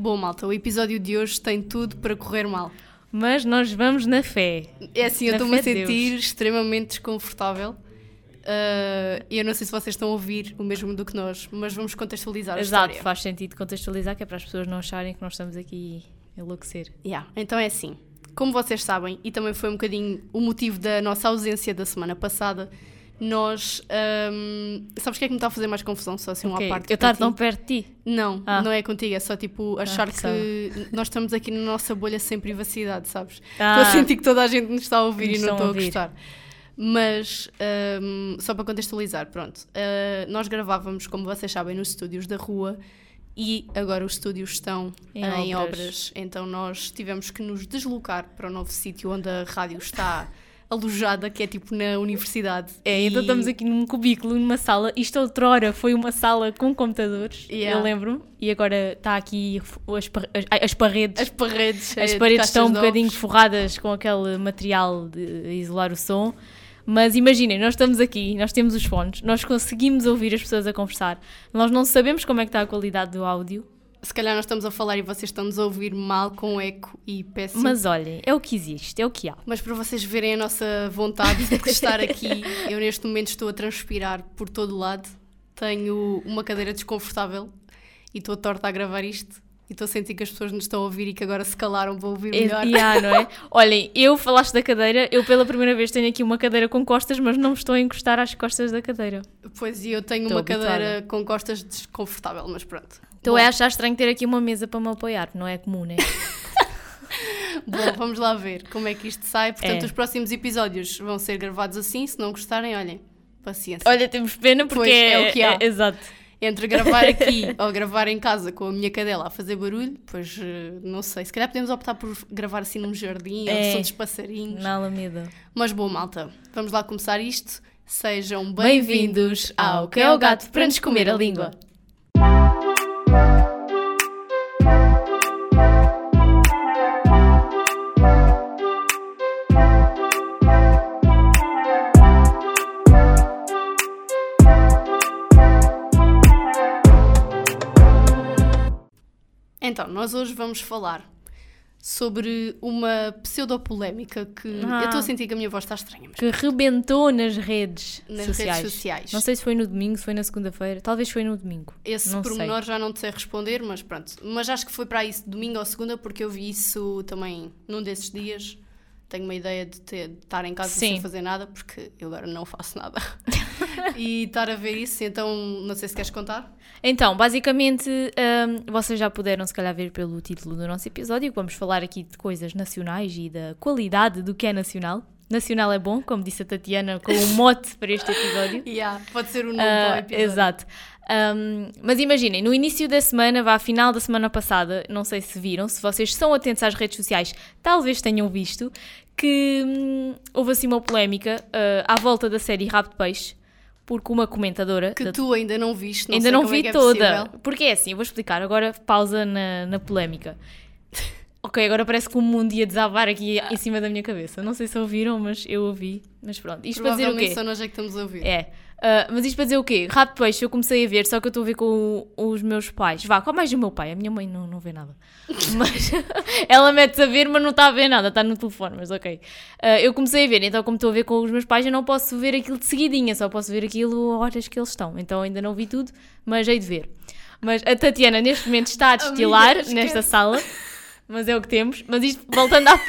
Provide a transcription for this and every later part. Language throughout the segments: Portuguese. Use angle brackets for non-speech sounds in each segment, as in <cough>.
Bom, malta, o episódio de hoje tem tudo para correr mal. Mas nós vamos na fé. É assim, eu estou-me a sentir Deus. extremamente desconfortável. E eu não sei se vocês estão a ouvir o mesmo do que nós, mas vamos contextualizar a Exato, história. faz sentido contextualizar, que é para as pessoas não acharem que nós estamos aqui a enlouquecer. Yeah, Então é assim, como vocês sabem, e também foi um bocadinho o motivo da nossa ausência da semana passada, nós. ahm, sabes o que é que me está a fazer mais confusão? Só assim, uma Ok, parte. Eu estar tão perto de ti. Não, Ah. não é contigo, é só tipo achar que pensava. nós estamos aqui na nossa bolha sem privacidade, sabes? Ah. Estou a sentir que toda a gente nos está a ouvir Nos e não a estou a ouvir. gostar. Mas, ahm, só para contextualizar, pronto, ah, nós gravávamos, como vocês sabem, nos estúdios da rua e agora os estúdios estão Em em, obras. obras. Então nós tivemos que nos deslocar para o novo sítio onde a rádio está alojada, que é tipo na universidade. É, então E- estamos aqui num cubículo, numa sala. Isto outrora foi uma sala com computadores, Yeah. eu lembro-me. E agora está aqui as, as, as paredes. As paredes, As eh, de paredes estão um bocadinho forradas com aquele material de isolar o som. Mas imaginem, nós estamos aqui, nós temos os fones, nós conseguimos ouvir as pessoas a conversar. Nós não sabemos como é que está a qualidade do áudio, Se calhar nós estamos a falar e vocês estão-nos a ouvir mal, com eco e péssimo. mas olhem, é o que existe, é o que há. Mas para vocês verem a nossa vontade de estar aqui, eu neste momento estou a transpirar por todo o lado. Tenho uma cadeira desconfortável e estou torta a gravar isto. E estou a sentir que as pessoas nos estão a ouvir e que agora se calaram para ouvir melhor. É, yeah, não é? <laughs> Olhem, eu falaste da cadeira, eu pela primeira vez tenho aqui uma cadeira com costas, mas não me estou a encostar às costas da cadeira. Pois e eu tenho Estou uma cadeira habituada. com costas desconfortável, mas pronto. Bom, a achar estranho ter aqui uma mesa para me apoiar, não é comum, né? <laughs> Bom, vamos lá ver como é que isto sai. Portanto, É. os próximos episódios vão ser gravados assim. Se não gostarem, olhem, paciência. Olha, temos pena porque Pois, é o que há. exato. Entre gravar <laughs> aqui ou gravar em casa com a minha cadela a fazer barulho, pois eh, não sei. Se calhar podemos optar por gravar assim num jardim, É. ao som dos passarinhos. Na Alameda. Mas bom, malta, vamos lá começar isto. Sejam Bem-vindos ao Que é o Gato para nos comer a língua. Então, nós hoje vamos falar sobre uma pseudopolémica que Ah. eu estou a sentir que a minha voz está estranha, mas Que rebentou nas redes nas sociais. redes sociais. Não sei se foi no domingo, se foi na segunda-feira. Talvez foi no domingo. Esse não pormenor já não te sei responder, mas pronto. Mas acho que foi para isso domingo ou segunda, porque eu vi isso também num desses dias. Tenho uma ideia de, ter- de estar em casa sem Sim. fazer nada, porque eu agora não faço nada. <laughs> e estar a ver isso, então não sei se queres contar. Então, basicamente, hum, vocês já puderam se calhar ver pelo título do nosso episódio, vamos falar aqui de coisas nacionais e da qualidade do que é nacional. Nacional é bom, como disse a Tatiana, com um mote para este episódio. <laughs> Yeah, pode ser o nome Ah, do episódio. exato. Um, mas imaginem, no início da semana, vá à final da semana passada, não sei se viram, se vocês são atentos às redes sociais, talvez tenham visto que hum, houve assim uma polémica ah, à volta da série Rabo de Peixe, porque uma comentadora Que da tu ainda não viste, não Ainda sei não como vi é é toda. Porque é assim, eu vou explicar. Agora pausa na, na polémica. Ok, agora parece que o mundo ia desabar aqui em cima da minha cabeça. Não sei se ouviram, mas eu ouvi. Mas pronto. Isto para dizer o quê? só nós é que estamos a ouvir. É. ah, mas isto para dizer o quê? Rato peixe eu comecei a ver, só que eu estou a ver com o- os meus pais. Vá, com mais o meu pai. A minha mãe não, não vê nada. <laughs> Mas <laughs> ela mete-se a ver, mas não está a ver nada. Está no telefone, mas ok. Ah, eu comecei a ver, então como estou a ver com os meus pais, eu não posso ver aquilo de seguidinha. Só posso ver aquilo a horas que eles estão. Então ainda não vi tudo, mas hei de ver. Mas a Tatiana neste momento está a <laughs> destilar Amiga, nesta sala. Mas é o que temos. Mas isto, voltando à,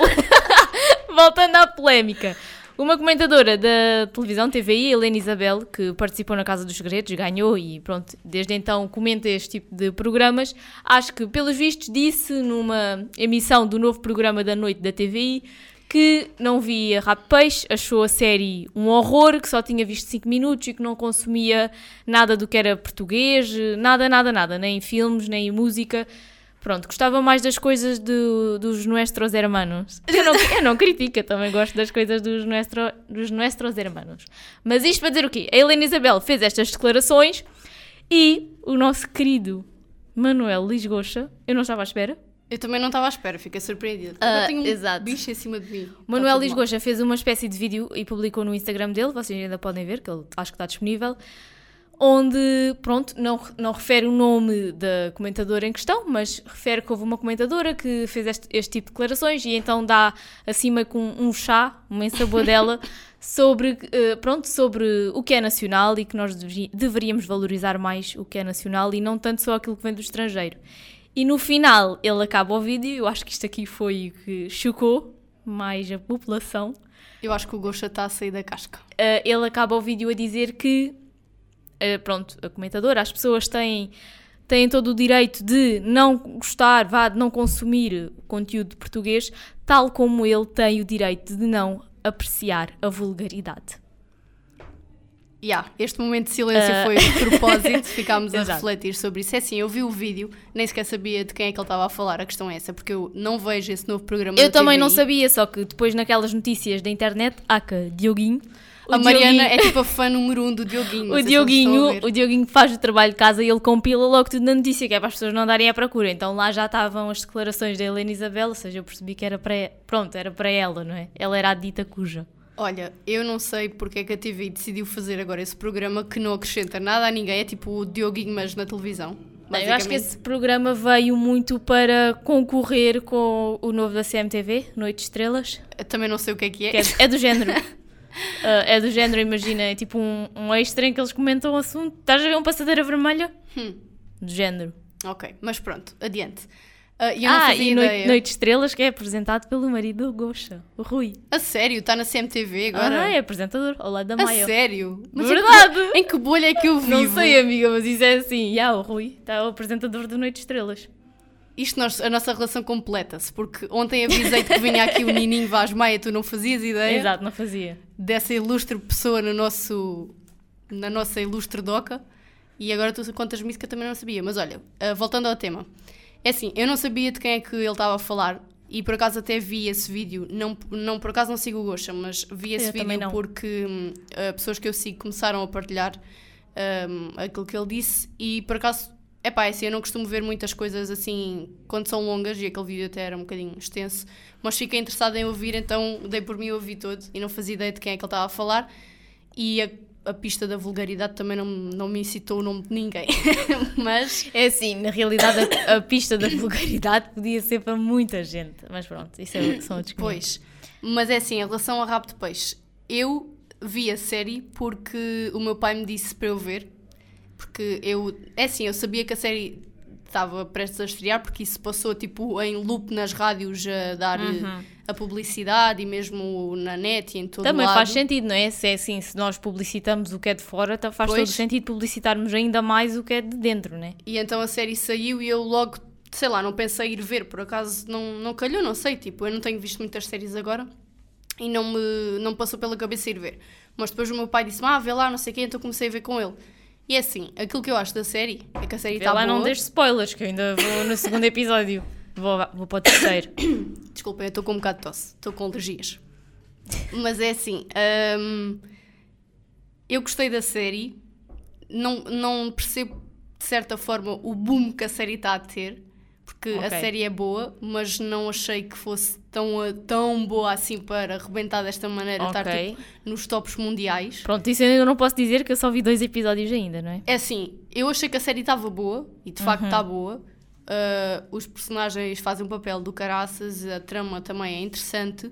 <laughs> voltando à polémica. Uma comentadora da televisão TVI, Helena Isabel, que participou na Casa dos Segredos, ganhou e pronto, desde então comenta este tipo de programas. Acho que, pelos vistos, disse numa emissão do novo programa da noite da TVI que não via Rap Peixe, achou a série um horror, que só tinha visto 5 minutos e que não consumia nada do que era português, nada, nada, nada, nem filmes, nem música. Pronto, gostava mais das coisas do- dos nuestros hermanos. Eu não, eu não critico, eu também gosto das coisas dos, nuestro, dos nuestros hermanos. Mas isto para dizer o quê? A Helena Isabel fez estas declarações e o nosso querido Manuel Lisgocha, eu não estava à espera, Eu também não estava à espera, fiquei surpreendida. Ah, Agora tenho um exato. bicho em cima de mim. Tá Manuel mal. Lisgocha fez uma espécie de vídeo e publicou no Instagram dele, vocês ainda podem ver, que ele acho que está disponível, onde, pronto, não, não refere o nome da comentadora em questão, mas refere que houve uma comentadora que fez este, este tipo de declarações e então dá acima com um chá, uma ensabadela, <laughs> sobre, uh, pronto, sobre o que é nacional e que nós deveríamos valorizar mais o que é nacional e não tanto só aquilo que vem do estrangeiro. E no final ele acaba o vídeo, eu acho que isto aqui foi o que chocou mais a população. Eu acho que o Gosha está a sair da casca. Uh, ele acaba o vídeo a dizer que pronto, a comentadora, as pessoas têm, têm todo o direito de não gostar, vá, de não consumir conteúdo português, tal como ele tem o direito de não apreciar a vulgaridade. Yeah, este momento de silêncio uh... foi de propósito, ficámos <laughs> a refletir sobre isso. É assim, eu vi o vídeo, nem sequer sabia de quem é que ele estava a falar, a questão é essa, porque eu não vejo esse novo programa Eu também não sabia, só que depois naquelas notícias da internet, que Dioguinho a Mariana é tipo a fã número um do Dioguinho. O Dioguinho, o Dioguinho faz o trabalho de casa e ele compila logo tudo na notícia, que é para as pessoas não darem à procura. Então lá já estavam as declarações da Helena Isabel, ou seja, eu percebi que era para, pronto, era para ela, não é? Ela era a dita cuja. Olha, eu não sei porque é que a TV decidiu fazer agora esse programa que não acrescenta nada a ninguém, é tipo o Dioguinho, mas na televisão. Bem, eu acho que esse programa veio muito para concorrer com o novo da CMTV, Noite de Estrelas. Eu também não sei o que é que é. Que é, é do género. <laughs> Uh, é do género, imagina, é tipo um, um extra em que eles comentam o assunto. Estás a ver uma passadeira vermelha? Hum. Do género. Ok, mas pronto, adiante. Uh, eu ah, e Noite, Noite Estrelas, que é apresentado pelo marido do Gosha, o Rui. A sério? Está na CMTV agora? Ah, é apresentador, ao lado da Maia. A sério? Mas Verdade! Em que, bolha é que eu vivo? Não sei, amiga, mas isso é assim. Já, o Rui está o apresentador do Noite Estrelas isto nós, a nossa relação completa-se, porque ontem avisei-te que vinha aqui o Nininho Vaz Maia, tu não fazias ideia. Exato, não fazia. Dessa ilustre pessoa no nosso, na nossa ilustre doca, e agora tu contas-me isso que eu também não sabia. Mas olha, uh, voltando ao tema, é assim, eu não sabia de quem é que ele estava a falar, e por acaso até vi esse vídeo, não, não por acaso não sigo o Gosha, mas vi esse eu vídeo porque uh, pessoas que eu sigo começaram a partilhar um, aquilo que ele disse, e por acaso é pá, assim, eu não costumo ver muitas coisas assim quando são longas e aquele vídeo até era um bocadinho extenso, mas fiquei interessada em ouvir, então dei por mim a ouvir todo e não fazia ideia de quem é que ele estava a falar. E a, a pista da vulgaridade também não, não me incitou o nome de ninguém. <laughs> mas. É assim, na realidade a, a, pista da vulgaridade podia ser para muita gente, mas pronto, isso é, são outros Pois, mas é assim, em relação ao rabo de peixe, eu vi a série porque o meu pai me disse para eu ver porque eu, é assim, eu sabia que a série estava prestes a estrear, porque isso passou tipo em loop nas rádios a dar uhum. a publicidade e mesmo na net e em todo Também lado. faz sentido, não é? Se é assim, se nós publicitamos o que é de fora, faz pois. todo sentido publicitarmos ainda mais o que é de dentro, não é? E então a série saiu e eu logo, sei lá, não pensei ir ver, por acaso não, não calhou, não sei, tipo, eu não tenho visto muitas séries agora e não me não passou pela cabeça ir ver. Mas depois o meu pai disse, ah, vê lá, não sei quê, então comecei a ver com ele. E é assim, aquilo que eu acho da série é que a série está boa. não deixe spoilers, que eu ainda vou no segundo episódio. Vou, vou para o terceiro. <coughs> Desculpa, eu estou com um bocado de tosse. Estou com alergias. Mas é assim, hum, eu gostei da série. Não, não percebo, de certa forma, o boom que a série está a ter porque okay. a série é boa, mas não achei que fosse tão, tão boa assim para arrebentar desta maneira, okay. estar tipo, nos tops mundiais. Pronto, isso eu não posso dizer que eu só vi dois episódios ainda, não é? É assim, eu achei que a série estava boa, e de facto está uhum. boa. Uh, os personagens fazem um papel do caraças, a trama também é interessante,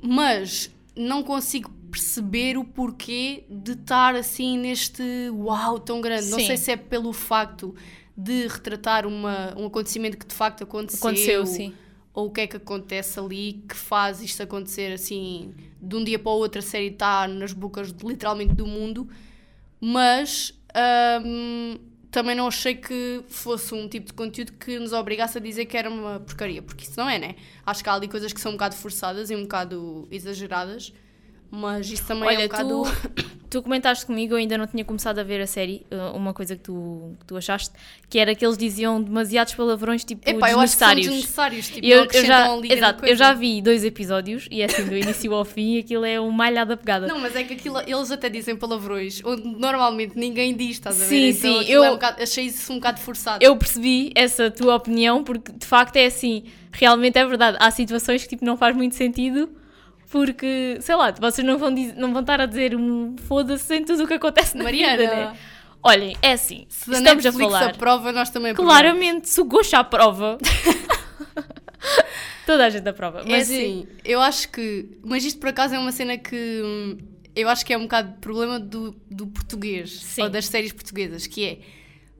mas não consigo perceber o porquê de estar assim neste uau tão grande. Sim. Não sei se é pelo facto de retratar uma, um acontecimento que de facto aconteceu. Aconteceu, sim. Ou o que é que acontece ali que faz isto acontecer assim, de um dia para o outro a série está nas bocas de, literalmente do mundo, mas hum, também não achei que fosse um tipo de conteúdo que nos obrigasse a dizer que era uma porcaria, porque isso não é, né? Acho que há ali coisas que são um bocado forçadas e um bocado exageradas mas isso também Olha, é um bocado. Tu, <coughs> tu comentaste comigo, eu ainda não tinha começado a ver a série, eh, uma coisa que tu, que tu achaste, que era que eles diziam demasiados palavrões tipo Epá, desnecessários. Eu desnecessários, tipo, eu, eu já, exato, eu já vi dois episódios e é assim, do início ao fim, aquilo é um malha da pegada. Não, mas é que aquilo, eles até dizem palavrões, onde normalmente ninguém diz, estás a ver? Sim, então, sim, eu é um bocado, achei isso um bocado forçado. Eu percebi essa tua opinião, porque de facto é assim, realmente é verdade, há situações que tipo, não faz muito sentido Porque, sei lá, vocês não vão, diz- não vão estar a dizer um foda-se em tudo o que acontece na Mariana, vida, né? Olhem, é assim, Se a estamos a Netflix falar... aprova, nós também. Claramente, se o Gosto aprova... <laughs> Toda a gente aprova. É Mas assim, eu acho que. Mas isto por acaso é uma cena que. hum, Eu acho que é um bocado problema do, do português. Sim. Ou das séries portuguesas, que é.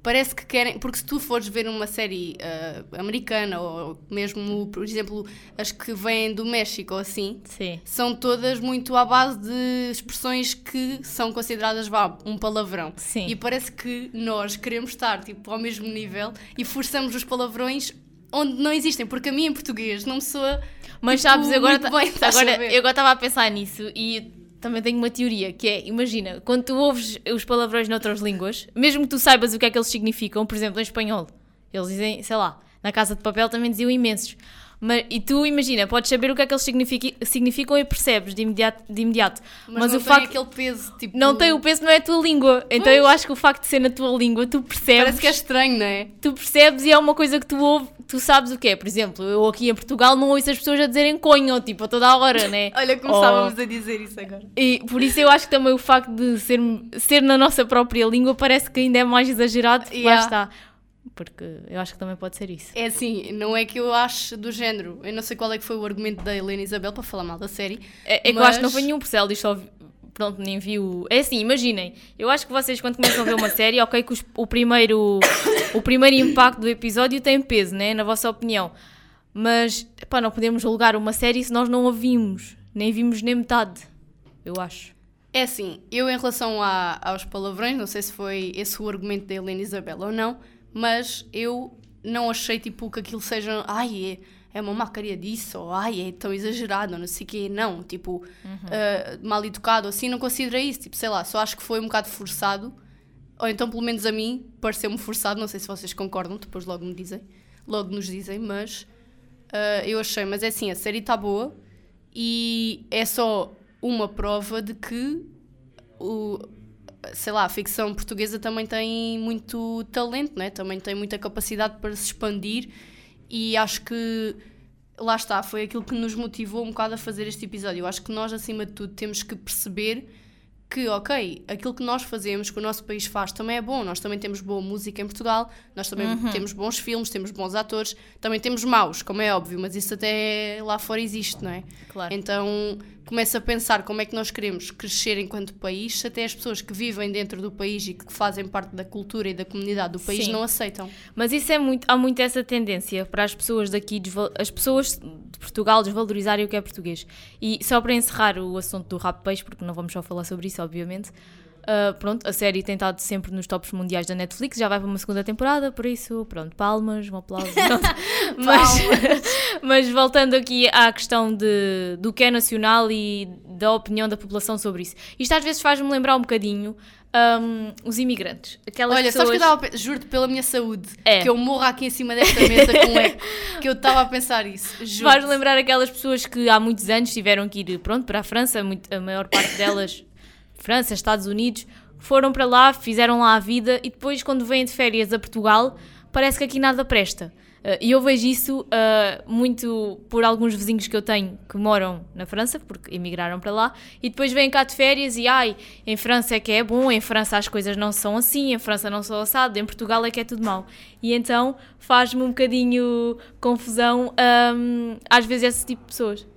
Parece que querem. Porque se tu fores ver uma série ah, americana, ou mesmo, por exemplo, as que vêm do México ou assim, Sim. são todas muito à base de expressões que são consideradas vá, um palavrão. Sim. E parece que nós queremos estar tipo, ao mesmo nível e forçamos os palavrões onde não existem, porque a mim em português não me soa. Mas tipo, sabes, agora, muito bem, agora eu agora estava a pensar nisso e também tenho uma teoria que é, imagina, quando tu ouves os palavrões noutras línguas, mesmo que tu saibas o que é que eles significam, por exemplo, em espanhol, eles dizem, sei lá, na Casa de Papel também diziam imensos. Mas, e tu imagina, podes saber o que é que eles significam e percebes de imediato. De imediato. Mas, Mas, não o tem facto aquele peso, tipo. não tem o peso, não é a tua língua. Então eu acho que o facto de ser na tua língua, tu percebes Parece que é estranho, não é? tu percebes e é uma coisa que tu ouves, tu sabes o que é. Por exemplo, eu aqui em Portugal não ouço as pessoas a dizerem conho, tipo, a toda a hora, né? <laughs> Olha, começávamos a dizer isso agora. E por isso eu acho que também o facto de ser, ser na nossa própria língua parece que ainda é mais exagerado. porque Lá Yeah. está. Porque eu acho que também pode ser isso. É assim, não é que eu acho do género. Eu não sei qual é que foi o argumento da Helena Isabel para falar mal da série. É, é que eu acho que não mas- foi nenhum por ela diz só. Pronto, nem viu. É assim, imaginem. Eu acho que vocês, quando começam a ver uma série, ok, que os- o, primeiro, o primeiro impacto do episódio tem peso, né? Na vossa opinião. Mas, pá, não podemos julgar uma série se nós não a vimos. Nem vimos nem metade. Eu acho. É assim, eu em relação a- aos palavrões, não sei se foi esse o argumento da Helena Isabel ou não, mas eu não achei tipo que aquilo seja, ai, é, é uma macaria disso, ou ai, é tão exagerado, ou não sei o quê. Não, tipo, ah, mal educado, assim, não considerei isso. Tipo, sei lá, só acho que foi um bocado forçado, ou então pelo menos a mim pareceu-me forçado, não sei se vocês concordam, depois logo me dizem, logo nos dizem, mas ah, eu achei, mas é assim, a série está boa e é só uma prova de que o, sei lá, a ficção portuguesa também tem muito talento, né? também tem muita capacidade para se expandir e acho que lá está, foi aquilo que nos motivou um bocado a fazer este episódio. Eu acho que nós, acima de tudo, temos que perceber que, ok, aquilo que nós fazemos, que o nosso país faz, também é bom. Nós também temos boa música em Portugal, nós também temos bons filmes, temos bons atores, também temos maus, como é óbvio, mas isso até lá fora existe, não é? Claro. Então começa a pensar como é que nós queremos crescer enquanto país, se até as pessoas que vivem dentro do país e que fazem parte da cultura e da comunidade do país Sim. não aceitam. Mas isso é muito, há muito essa tendência para as pessoas daqui, as pessoas de Portugal desvalorizarem o que é português. E só para encerrar o assunto do rap peixe, porque não vamos só falar sobre isso, obviamente. Ah, pronto, a série tem estado sempre nos tops mundiais da Netflix, já vai para uma segunda temporada, por isso, pronto, palmas, um aplauso. <laughs> mas, <laughs> mas voltando aqui à questão de, do que é nacional e da opinião da população sobre isso. Isto às vezes faz-me lembrar um bocadinho ahm, os imigrantes. Aquelas Olha, pessoas... sabes que eu estava a juro-te pela minha saúde, É. que eu morro aqui em cima desta mesa com um <laughs> eco, que eu estava a pensar isso. Juro. Faz lembrar aquelas pessoas que há muitos anos tiveram que ir pronto, para a França, muito- a maior parte delas, França, Estados Unidos, foram para lá, fizeram lá a vida e depois, quando vêm de férias a Portugal, parece que aqui nada presta. Uh, E eu vejo isso uh, muito por alguns vizinhos que eu tenho que moram na França, porque emigraram para lá, e depois vêm cá de férias e ai, em França é que é bom, em França as coisas não são assim, em França não são assado, em Portugal é que é tudo mau. E então faz-me um bocadinho confusão um, às vezes esse tipo de pessoas.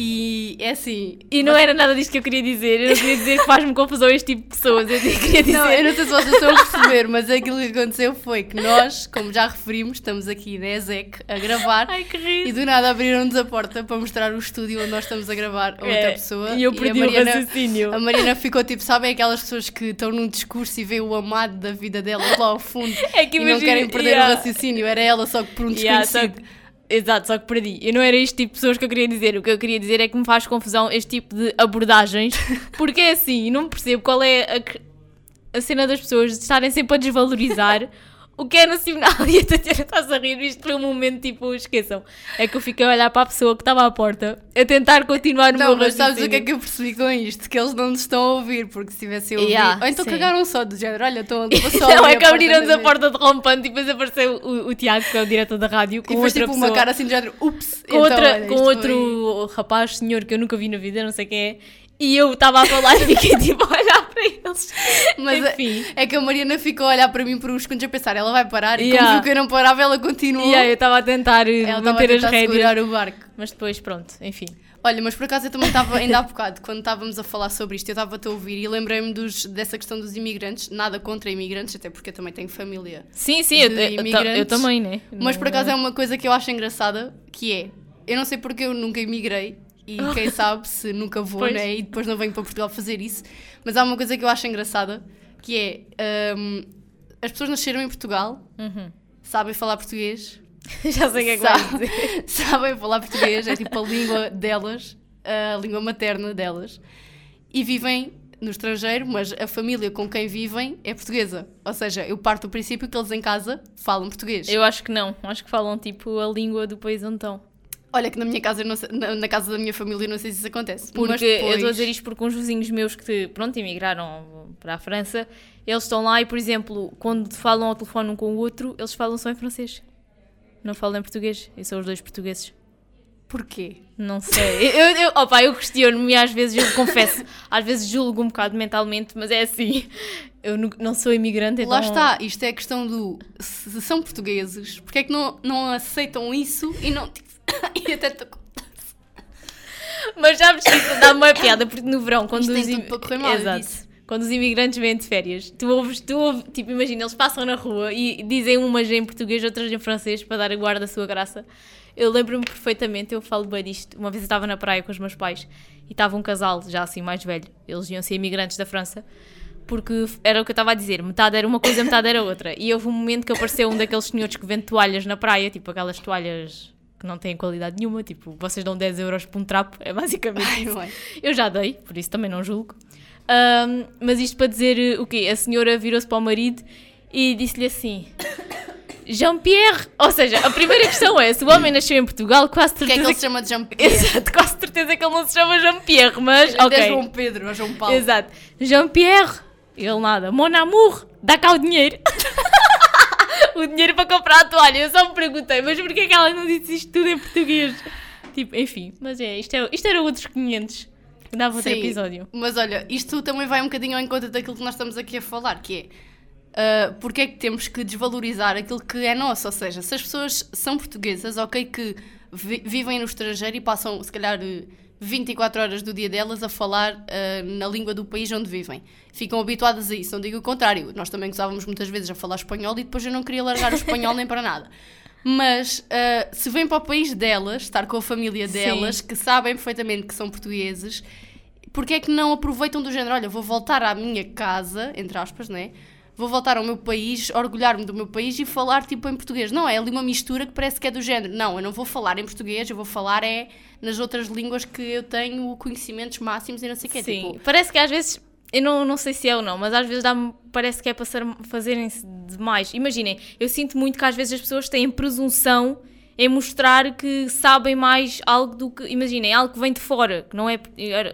E é assim. E não era nada disto que eu queria dizer, eu não queria dizer que faz-me confusão este tipo de pessoas, eu queria dizer. Não, eu não sei se vocês estão a perceber, mas aquilo que aconteceu foi que nós, como já referimos, estamos aqui na ESEC a gravar Ai que e riso. do nada abriram-nos a porta para mostrar o estúdio onde nós estamos a gravar a outra É, pessoa. e eu a perdi o Mariana- raciocínio. A Mariana ficou tipo, sabem aquelas pessoas que estão num discurso e vê o amado da vida delas lá ao fundo <laughs> É que e não imagina- querem perder yeah. o raciocínio? Era ela só que por um Yeah, desconhecido. que- Exato, só que perdi. Eu não era este tipo de pessoas que eu queria dizer. O que eu queria dizer é que me faz confusão este tipo de abordagens, <laughs> porque é assim, não percebo qual é a, a cena das pessoas de estarem sempre a desvalorizar <laughs> o que é nacional? <laughs> E a Tatiana está-se a rir, isto foi um momento tipo, esqueçam. É que eu fiquei a olhar para a pessoa que estava à porta, a tentar continuar o Não, meu mas sabes o que é raciocínio. que eu percebi com isto? Que eles não nos estão a ouvir, porque se tivessem a ouvir. Yeah, Ou então sim. cagaram só do género, olha, estão <laughs> a só Não, é que abriram-nos a porta de rompante e depois apareceu o, o Tiago, que é o diretor da rádio, com E fez outra tipo pessoa. uma cara assim de género, ups. com, então, outra, olha, com outro rapaz, senhor, que eu nunca vi na vida, não sei quem é. E eu estava a falar e fiquei <laughs> tipo a olhar para eles. Mas é- Enfim. é que a Mariana ficou a olhar para mim por uns segundos a pensar, ela vai parar. E Yeah. como viu que eu não parava, ela continuou. E aí eu estava a tentar eh, ela estava a manter as tentar rédeas. segurar o barco. Mas depois, pronto, enfim. Olha, mas por acaso eu também estava, ainda há bocado, quando estávamos a falar sobre isto, eu estava-te a ouvir e lembrei-me dessa questão dos imigrantes, nada contra imigrantes, até porque eu também tenho família. Sim, sim, eu, eu- eu, também, né? Mas por acaso é uma coisa que eu acho engraçada, que é, eu não sei porque eu nunca imigrei, e <laughs> quem sabe se nunca vou, Pois. né? E depois não venho para Portugal fazer isso, mas há uma coisa que eu acho engraçada, que é, hum, as pessoas nasceram em Portugal, Uhum. sabem falar português, <laughs> Já sei o que é que Sabe- dizer. <laughs> sabem falar português, é tipo a língua delas, a língua materna delas, e vivem no estrangeiro, mas a família com quem vivem é portuguesa. Ou seja, eu parto do princípio que eles em casa falam português. Eu acho que não. Acho que falam tipo a língua do país onde estão. Olha que na minha casa, não na, na casa da minha família, eu não sei se isso acontece. Porque mas eu estou a depois- dizer isto porque uns vizinhos meus que, pronto, emigraram para a França, eles estão lá e, por exemplo, quando falam ao telefone um com o outro, eles falam só em francês. Não falam em português. E são os dois portugueses. Porquê? Não sei. Eu, eu, opa, eu questiono-me e às vezes, eu confesso, às vezes julgo um bocado mentalmente, mas é assim. Eu não sou imigrante, então... Lá está, isto é a questão do se são portugueses, porque é que não, não aceitam isso e não. <coughs> e até tô com- <coughs> Mas sabes que isso dá uma piada, porque no verão, quando Isto tem os tudo im- para correr mal, eu Exato. disse. Quando os imigrantes vêm de férias, tu ouves, tu ouves, tipo, imagina, eles passam na rua e dizem umas em português, outras em francês, para dar a guarda a sua graça. Eu lembro-me perfeitamente, eu falo bem disto. Uma vez eu estava na praia com os meus pais e estava um casal, já assim mais velho, eles iam ser imigrantes da França, porque era o que eu estava a dizer, metade era uma coisa, metade era outra. E houve um momento que apareceu um daqueles senhores que vende toalhas na praia, tipo aquelas toalhas que não têm qualidade nenhuma, tipo, vocês dão 10 euros por um trapo, é basicamente isso. Não é? Eu já dei, por isso também não julgo. Ahm, mas isto para dizer eh, o quê? A senhora virou-se para o marido e disse-lhe assim: <coughs> Jean-Pierre. Ou seja, a primeira questão é: se o homem nasceu em Portugal, quase Porque é que certeza. ele se chama de Jean-Pierre? <laughs> Exato, quase certeza que ele não se chama Jean-Pierre, mas. Ele é Ok. João Pedro ou João Paulo. Exato. Jean-Pierre. Ele nada. Mon amour, dá cá o dinheiro. <laughs> o dinheiro para comprar a toalha. Eu só me perguntei, mas porquê que ela não disse isto tudo em português? Tipo, enfim. Mas é, isto, é, isto era outros 500. Dava outro Sim, episódio. Mas olha, isto também vai um bocadinho ao encontro daquilo que nós estamos aqui a falar, que é uh, porque é que temos que desvalorizar aquilo que é nosso? Ou seja, se as pessoas são portuguesas, ok, que vi- vivem no estrangeiro e passam, se calhar, eh, 24 horas do dia delas a falar uh, na língua do país onde vivem. Ficam habituadas a isso, não digo o contrário. Nós também gostávamos muitas vezes a falar espanhol e depois eu não queria largar o <laughs> espanhol nem para nada. Mas uh, se vêm para o país delas, estar com a família Sim. delas, que sabem perfeitamente que são portugueses, porque é que não aproveitam do género? Olha, vou voltar à minha casa, entre aspas, né? Vou voltar ao meu país, orgulhar-me do meu país e falar tipo em português. Não, é ali uma mistura que parece que é do género. Não, eu não vou falar em português, eu vou falar é nas outras línguas que eu tenho conhecimentos máximos e não sei o quê. Sim. Tipo, Parece que às vezes. Eu não, não sei se é ou não, mas às vezes dá-me, parece que é para ser- fazerem-se demais. Imaginem, eu sinto muito que às vezes as pessoas têm presunção em mostrar que sabem mais algo do que. Imaginem, algo que vem de fora, que não é.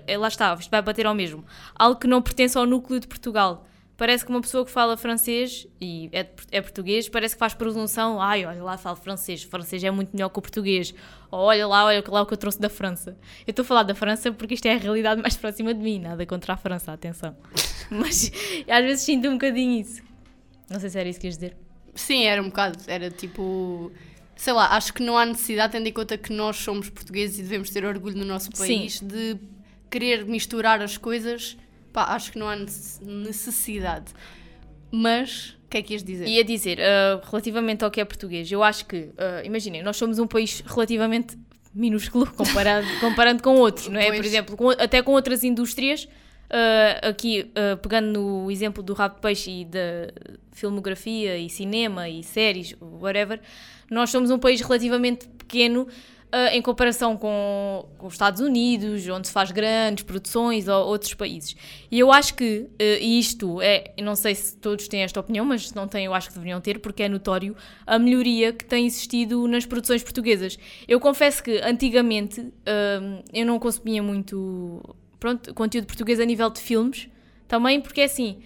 é- Lá está, isto vai bater ao mesmo. Algo que não pertence ao núcleo de Portugal. Parece que uma pessoa que fala francês e é, é português, parece que faz presunção. Ai, olha lá, falo francês. O francês é muito melhor que o português. Ou olha lá, olha lá o que eu trouxe da França. Eu estou a falar da França porque isto é a realidade mais próxima de mim. Nada contra a França, atenção. <laughs> Mas às vezes sinto um bocadinho isso. Não sei se era isso que ias dizer. sim, era um bocado. Era tipo. Sei lá, acho que não há necessidade, tendo em conta que nós somos portugueses e devemos ter orgulho no nosso país, de querer misturar as coisas. Pá, acho que não há nece- necessidade. Mas, o que é que ias dizer? Ia dizer, ah, relativamente ao que é português, eu acho que, ah, imaginem, nós somos um país relativamente minúsculo <laughs> comparado, comparando com outros, não é? Por Pois. exemplo, com- até com outras indústrias, ah, aqui pegando no exemplo do rabo de peixe e da filmografia e cinema e séries, whatever, nós somos um país relativamente pequeno uh, em comparação com, com, os Estados Unidos, onde se faz grandes produções, ou outros países. E eu acho que, uh, isto é, não sei se todos têm esta opinião, mas se não têm, eu acho que deveriam ter, porque é notório a melhoria que tem existido nas produções portuguesas. Eu confesso que antigamente uh, eu não consumia muito pronto, conteúdo português a nível de filmes, também porque é assim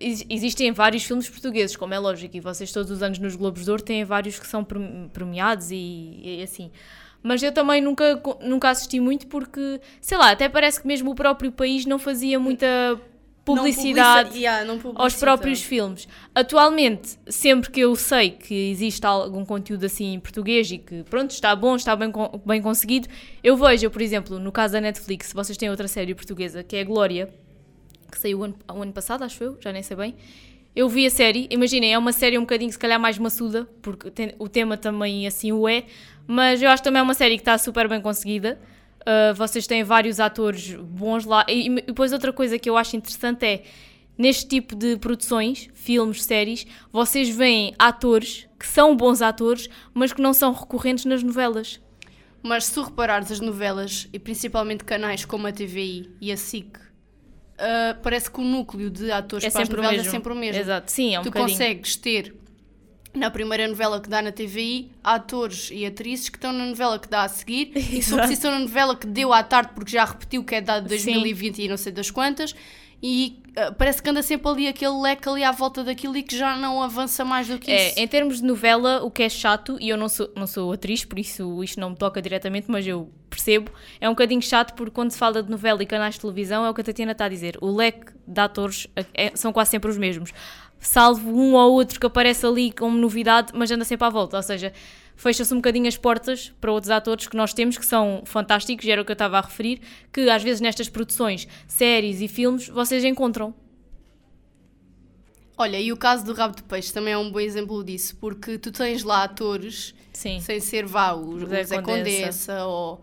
existem vários filmes portugueses, como é lógico, e vocês todos os anos nos Globos de Ouro têm vários que são premiados e, e assim mas eu também nunca, nunca assisti muito porque, sei lá, até parece que mesmo o próprio país não fazia muita publicidade yeah, aos próprios filmes. Atualmente, sempre que eu sei que existe algum conteúdo assim em português e que, pronto, está bom, está bem, bem conseguido, eu vejo, por exemplo, no caso da Netflix, vocês têm outra série portuguesa que é Glória, que saiu o ano, o ano passado, acho eu, já nem sei bem. Eu vi a série, imaginem, é uma série um bocadinho se calhar mais maçuda, porque tem, o tema também assim o é, mas eu acho também é uma série que está super bem conseguida. Uh, vocês têm vários atores bons lá. E, e depois outra coisa que eu acho interessante é, neste tipo de produções, filmes, séries, vocês veem atores que são bons atores, mas que não são recorrentes nas novelas. Mas se reparares as novelas, e principalmente canais como a TVI e a SIC, uh, parece que o núcleo de atores é para as novelas é sempre o mesmo. Exato, sim, é um Tu bocadinho. consegues ter na primeira novela que dá na TVI, atores e atrizes que estão na novela que dá a seguir, e se preciso estão na novela que deu à tarde porque já repetiu que é dado de 2020 Sim. e não sei das quantas, e uh, parece que anda sempre ali aquele leque ali à volta daquilo e que já não avança mais do que é, isso. Em termos de novela, o que é chato, e eu não sou, não sou atriz, por isso isto não me toca diretamente, mas eu percebo, é um bocadinho chato porque quando se fala de novela e canais de televisão é o que a Tatiana está a dizer, o leque de atores é, são quase sempre os mesmos salvo um ou outro que aparece ali como novidade, mas anda sempre à volta. Ou seja, fecha-se um bocadinho as portas para outros atores que nós temos, que são fantásticos, e era o que eu estava a referir, que às vezes nestas produções, séries e filmes, vocês encontram. Olha, e o caso do Rabo de Peixe também é um bom exemplo disso, porque tu tens lá atores, Sim. sem ser vá, o José, José Condessa. Condessa ou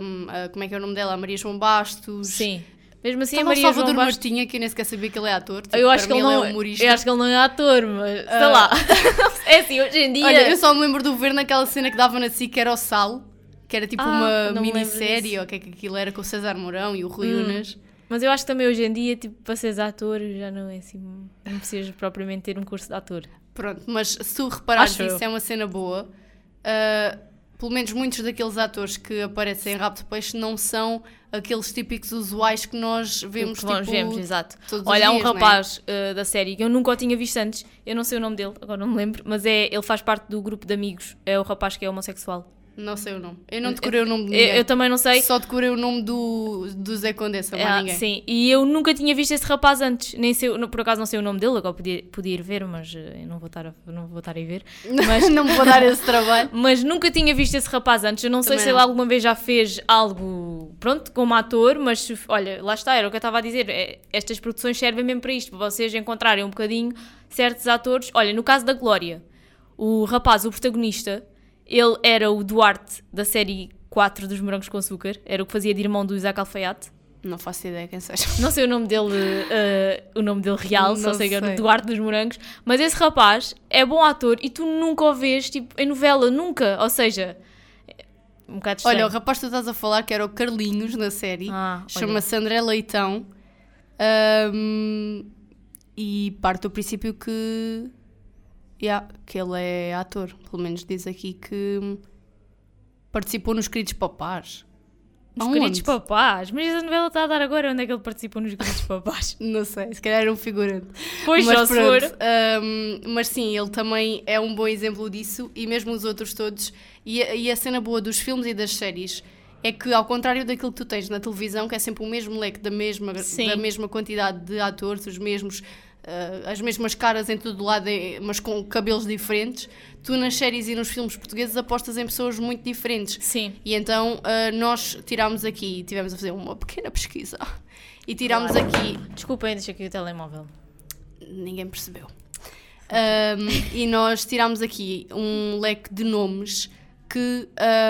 um, a, como é que é o nome dela? A Maria João Bastos. Sim. Mesmo assim, então, a Maria Salvador João Bastos... que eu nem sequer sabia que ele é ator. Tipo, eu acho que ele, não é humorista. Eu acho que ele não é ator, mas sei uh... lá. <laughs> é assim, hoje em dia. Olha, eu só me lembro do ver naquela cena que dava na SIC, que era o Sal, que era tipo ah, uma minissérie, ou o que é que aquilo era com o César Mourão e o Rui hum. Unas. Mas eu acho que também hoje em dia, tipo, para seres ator, já não é assim. Não precisas propriamente ter um curso de ator. Pronto, mas se tu reparares isso, eu. é uma cena boa. Uh, pelo menos muitos daqueles atores que aparecem em Rabo de Peixe não são aqueles típicos usuais que nós vemos, que nós tipo, vemos, exato. Olha, há um rapaz é? uh, da série que eu nunca o tinha visto antes, eu não sei o nome dele, agora não me lembro, mas é, ele faz parte do grupo de amigos, é o rapaz que é homossexual. Não sei o nome. Eu não decorei o nome de ninguém. Eu, eu também não sei. Só decorei o nome do, do Zé Condessa, mais ah, ninguém. Sim, e eu nunca tinha visto esse rapaz antes. Nem sei, por acaso não sei o nome dele, agora podia, podia ir ver, mas eh, eu não vou estar a, não vou estar a ir ver. <laughs> Mas, não me vou dar esse <laughs> trabalho. Mas nunca tinha visto esse rapaz antes. Eu não sei também se ele alguma vez já fez algo, pronto, como ator, mas olha, lá está, era o que eu estava a dizer. É, estas produções servem mesmo para isto, para vocês encontrarem um bocadinho certos atores. Olha, no caso da Glória, o rapaz, o protagonista ele era o Duarte da série 4 dos Morangos com Açúcar, era o que fazia de irmão do Isaac Alfaiate. Não faço ideia quem seja. Não sei o nome dele, uh, o nome dele real, não só sei que era Duarte dos Morangos. Mas esse rapaz é bom ator e tu nunca o vês tipo, em novela, nunca. Ou seja, um bocado estranho. Olha, o rapaz que tu estás a falar, que era o Carlinhos na série, ah, chama-se André Leitão. Um, e parte do princípio que Yeah, que ele é ator, pelo menos diz aqui que participou nos Queridos Papás. Nos Queridos Papás? Mas a novela está a dar agora, onde é que ele participou nos Queridos Papás? <laughs> Não sei, se calhar era um figurante. Pois, mas, for. Um, mas sim, ele também é um bom exemplo disso e mesmo os outros todos. E a, e a cena boa dos filmes e das séries é que, ao contrário daquilo que tu tens na televisão, que é sempre o mesmo leque da mesma, da mesma quantidade de atores, os mesmos uh, as mesmas caras em todo lado, mas com cabelos diferentes. Tu nas séries e nos filmes portugueses apostas em pessoas muito diferentes. Sim. E então uh, nós tirámos aqui, tivemos a fazer uma pequena pesquisa e tirámos claro. aqui. Desculpem, deixa aqui o telemóvel. Ninguém percebeu. Um, e nós tirámos aqui um leque de nomes que,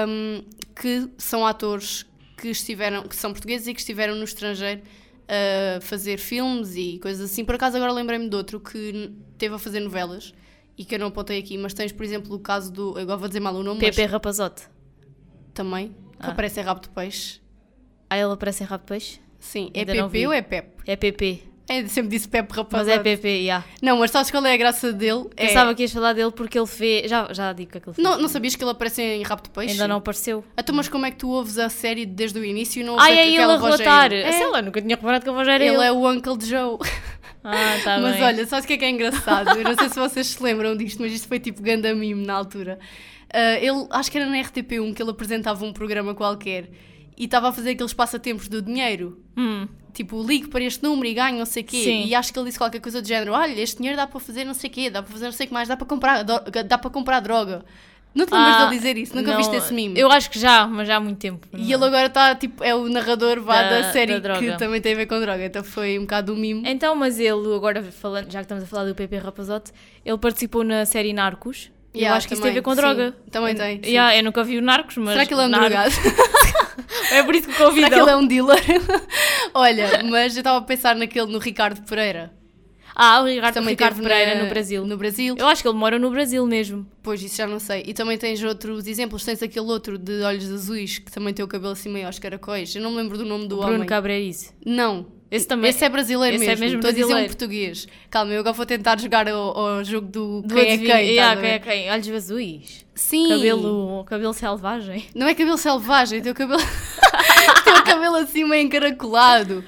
um, que são atores que estiveram, que são portugueses e que estiveram no estrangeiro a fazer filmes e coisas assim. Por acaso agora lembrei-me de outro que teve a fazer novelas e que eu não apontei aqui, mas tens, por exemplo, o caso do. Agora vou dizer mal o nome. PP mas... Rapazote. também, que Ah. aparece em Rabo de Peixe. Ah, ele aparece em Rabo de Peixe? Sim, é Ainda PP ou é Pep? É PP. É, sempre disse Pep, Mas rapaz. é PP, já. Não, mas sabes qual é a graça dele? É- Pensava que ias falar dele porque ele fez. Já, já digo que é que ele fez. Não, não sabias que ele aparece em de Peixe? Ainda não apareceu. Então, mas como é que tu ouves a série desde o início e não ouves Ah, é ele aquela a voz relatar. É, Sei lá, nunca tinha reparado que a voz era ele ele. é o Uncle Joe. Ah, tá <laughs> mas bem. olha, sabes o que é que é engraçado? Eu não sei se vocês se lembram disto, mas isto foi tipo ganda mime na altura. Ah, ele, acho que era na RTP1 que ele apresentava um programa qualquer e estava a fazer aqueles passatempos do dinheiro. Hum. Tipo, ligo para este número e ganho não sei o quê. Sim. E acho que ele disse qualquer coisa do género: Olha, este dinheiro dá para fazer não sei o quê, dá para fazer não sei o que mais, dá para comprar, dá para comprar droga. Não te lembras Ah, dele dizer isso? Nunca não, viste esse mime? Eu acho que já, mas já há muito tempo. E ele agora está, tipo, é o narrador vá Da- da, série da que também tem a ver com droga. Então foi um bocado o mime. Então, mas ele, agora falando, já que estamos a falar do PP Rapazote, ele participou na série Narcos. E eu Yeah, acho que isso tem a ver com droga. sim, também Eu- tem, sim. Yeah, eu nunca vi o Narcos, mas. Será que ele é um drogado? <laughs> É por isso que Será que ele é um dealer? <laughs> Olha, mas eu estava a pensar naquele, no Ricardo Pereira. Ah, o Ricardo, Também Ricardo Pereira na- no Brasil. No Brasil. Eu acho que ele mora no Brasil mesmo. Pois, isso já não sei. E também tens outros exemplos. Tens aquele outro de olhos azuis, que também tem o cabelo assim meio aos caracóis. Eu não me lembro do nome do Bruno homem. Cabrerice. Não. Esse também. Esse é brasileiro Esse é mesmo. mesmo Estou a dizer um brasileiro. português. Calma, eu agora vou tentar jogar ao, ao jogo do, do quem é quem. Yeah, estás a quem é quem? Olhos azuis. Sim. Cabelo, cabelo selvagem. Não é cabelo selvagem, teu cabelo. <laughs> teu cabelo assim meio encaracolado.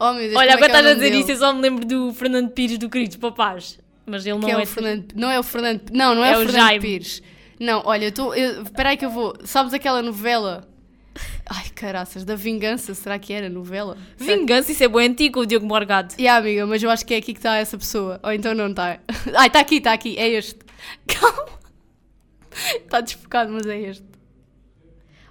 Oh meu Deus, Olha, agora é estás a dizer dele? isso, eu só me lembro do Fernando Pires do Queridos Papás. Mas ele não é é. o Fernando. Não é o Fernando. Não, não é, É o Fernando Jaime. Pires. Não, olha, eu estou. Espera aí que eu vou. Sabes aquela novela? Ai, caraças, da Vingança, será que era novela? Vingança, isso é bom antigo, o Diogo Morgado. E amiga, mas eu acho que é aqui que está essa pessoa. Ou então não está. <laughs> Ai, está aqui, está aqui, é este. <laughs> Calma. Está desfocado, mas é este.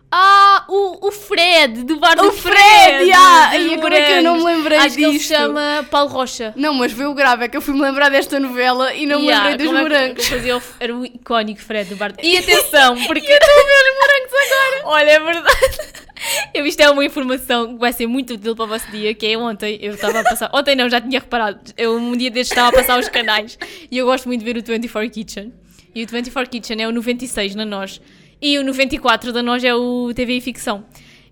Ah, o, o Fred, do bar do O Fred, ah, dos e agora é que eu não me lembrei Acho que ele se disto. chama Paulo Rocha. Não, mas vê o grave, é que eu fui-me lembrar desta novela e não me Yeah, lembrei dos é morangos. que fazia o- era o icónico Fred do bar. <laughs> E atenção, porque. eu estou a ver os morangos agora. Olha, é verdade. Eu isto é uma informação que vai ser muito útil para o vosso dia, que é ontem, eu estava a passar. Ontem não, já tinha reparado. Eu um dia destes estava a passar os canais e eu gosto muito de ver o 24 Kitchen. E o 24 Kitchen é o 96 na nós. E o 94 da nós é o TV e Ficção.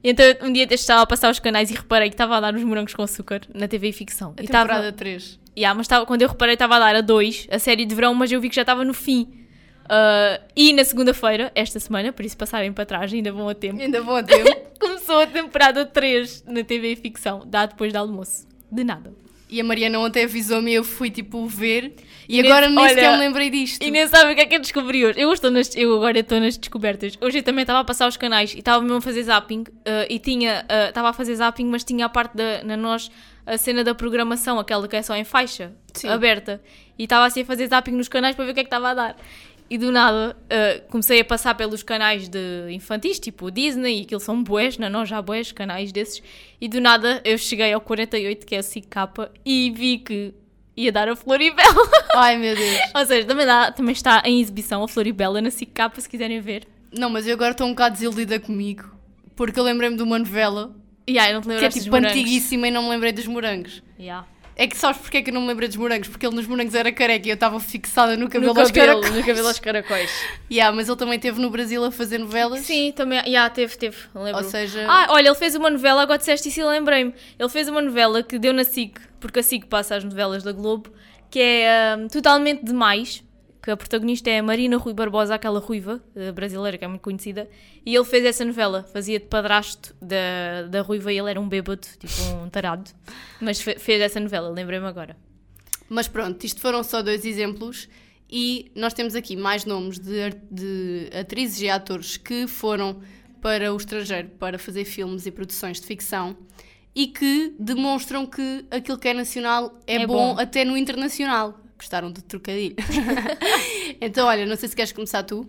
Então um dia estava a passar os canais e reparei que estava a dar os morangos com açúcar na TV e Ficção. A e temporada 3. Yeah, mas tava, quando eu reparei estava a dar a 2, a série de verão, mas eu vi que já estava no fim. Ah, e na segunda-feira, esta semana, por isso passarem para trás, ainda vão a tempo, Ainda vou a tempo. <laughs> começou a temporada 3 na TV e Ficção, dá depois do almoço. De nada. E a Mariana ontem avisou-me e eu fui tipo ver. E, E agora nem sequer olha, me lembrei disto. E nem sabe o que é que eu descobri hoje. Eu, estou nas, eu agora estou nas descobertas. Hoje eu também estava a passar os canais e estava mesmo a fazer zapping. ah, e tinha, ah, estava a fazer zapping, mas tinha a parte da, na nós, a cena da programação, aquela que é só em faixa, Sim. aberta. E estava assim a fazer zapping nos canais para ver o que é que estava a dar. E do nada ah, comecei a passar pelos canais de infantis, tipo Disney, e aquilo são bués, na nós já bués, canais desses. E do nada eu cheguei ao 48, que é a capa, e vi que ia dar a Floribela. <laughs> Ai meu Deus. Ou seja, também, dá- também está em exibição a Floribela na Capa, se quiserem ver. Não, mas eu agora estou um bocado desiludida comigo. Porque eu lembrei-me de uma novela E não te que é tipo morangos? antiguíssima e não me lembrei dos morangos. Yeah. É que sabes porque é que eu não me lembrei dos morangos? Porque ele nos morangos era careca e eu estava fixada no cabelo No aos cabelo, caracóis. no cabelo aos caracóis. <laughs> Yeah, mas ele também esteve no Brasil a fazer novelas. Sim, também, yeah, teve, teve, lembro. Ou seja- Ah, olha, ele fez uma novela, agora disseste isso e lembrei-me. Ele fez uma novela que deu na SIC, porque a SIC passa as novelas da Globo, que é ahm, Totalmente Demais, que a protagonista é a Marina Rui Barbosa, aquela ruiva eh, brasileira que é muito conhecida, e ele fez essa novela, fazia de padrasto da, da ruiva e ele era um bêbado, tipo um tarado, mas fe- fez essa novela, lembrei-me agora. Mas pronto, isto foram só dois exemplos e nós temos aqui mais nomes de, de atrizes e atores que foram para o estrangeiro para fazer filmes e produções de ficção e que demonstram que aquilo que é nacional é, É bom, bom. até no internacional. Gostaram do trocadilho? <laughs> então, olha, não sei se queres começar tu.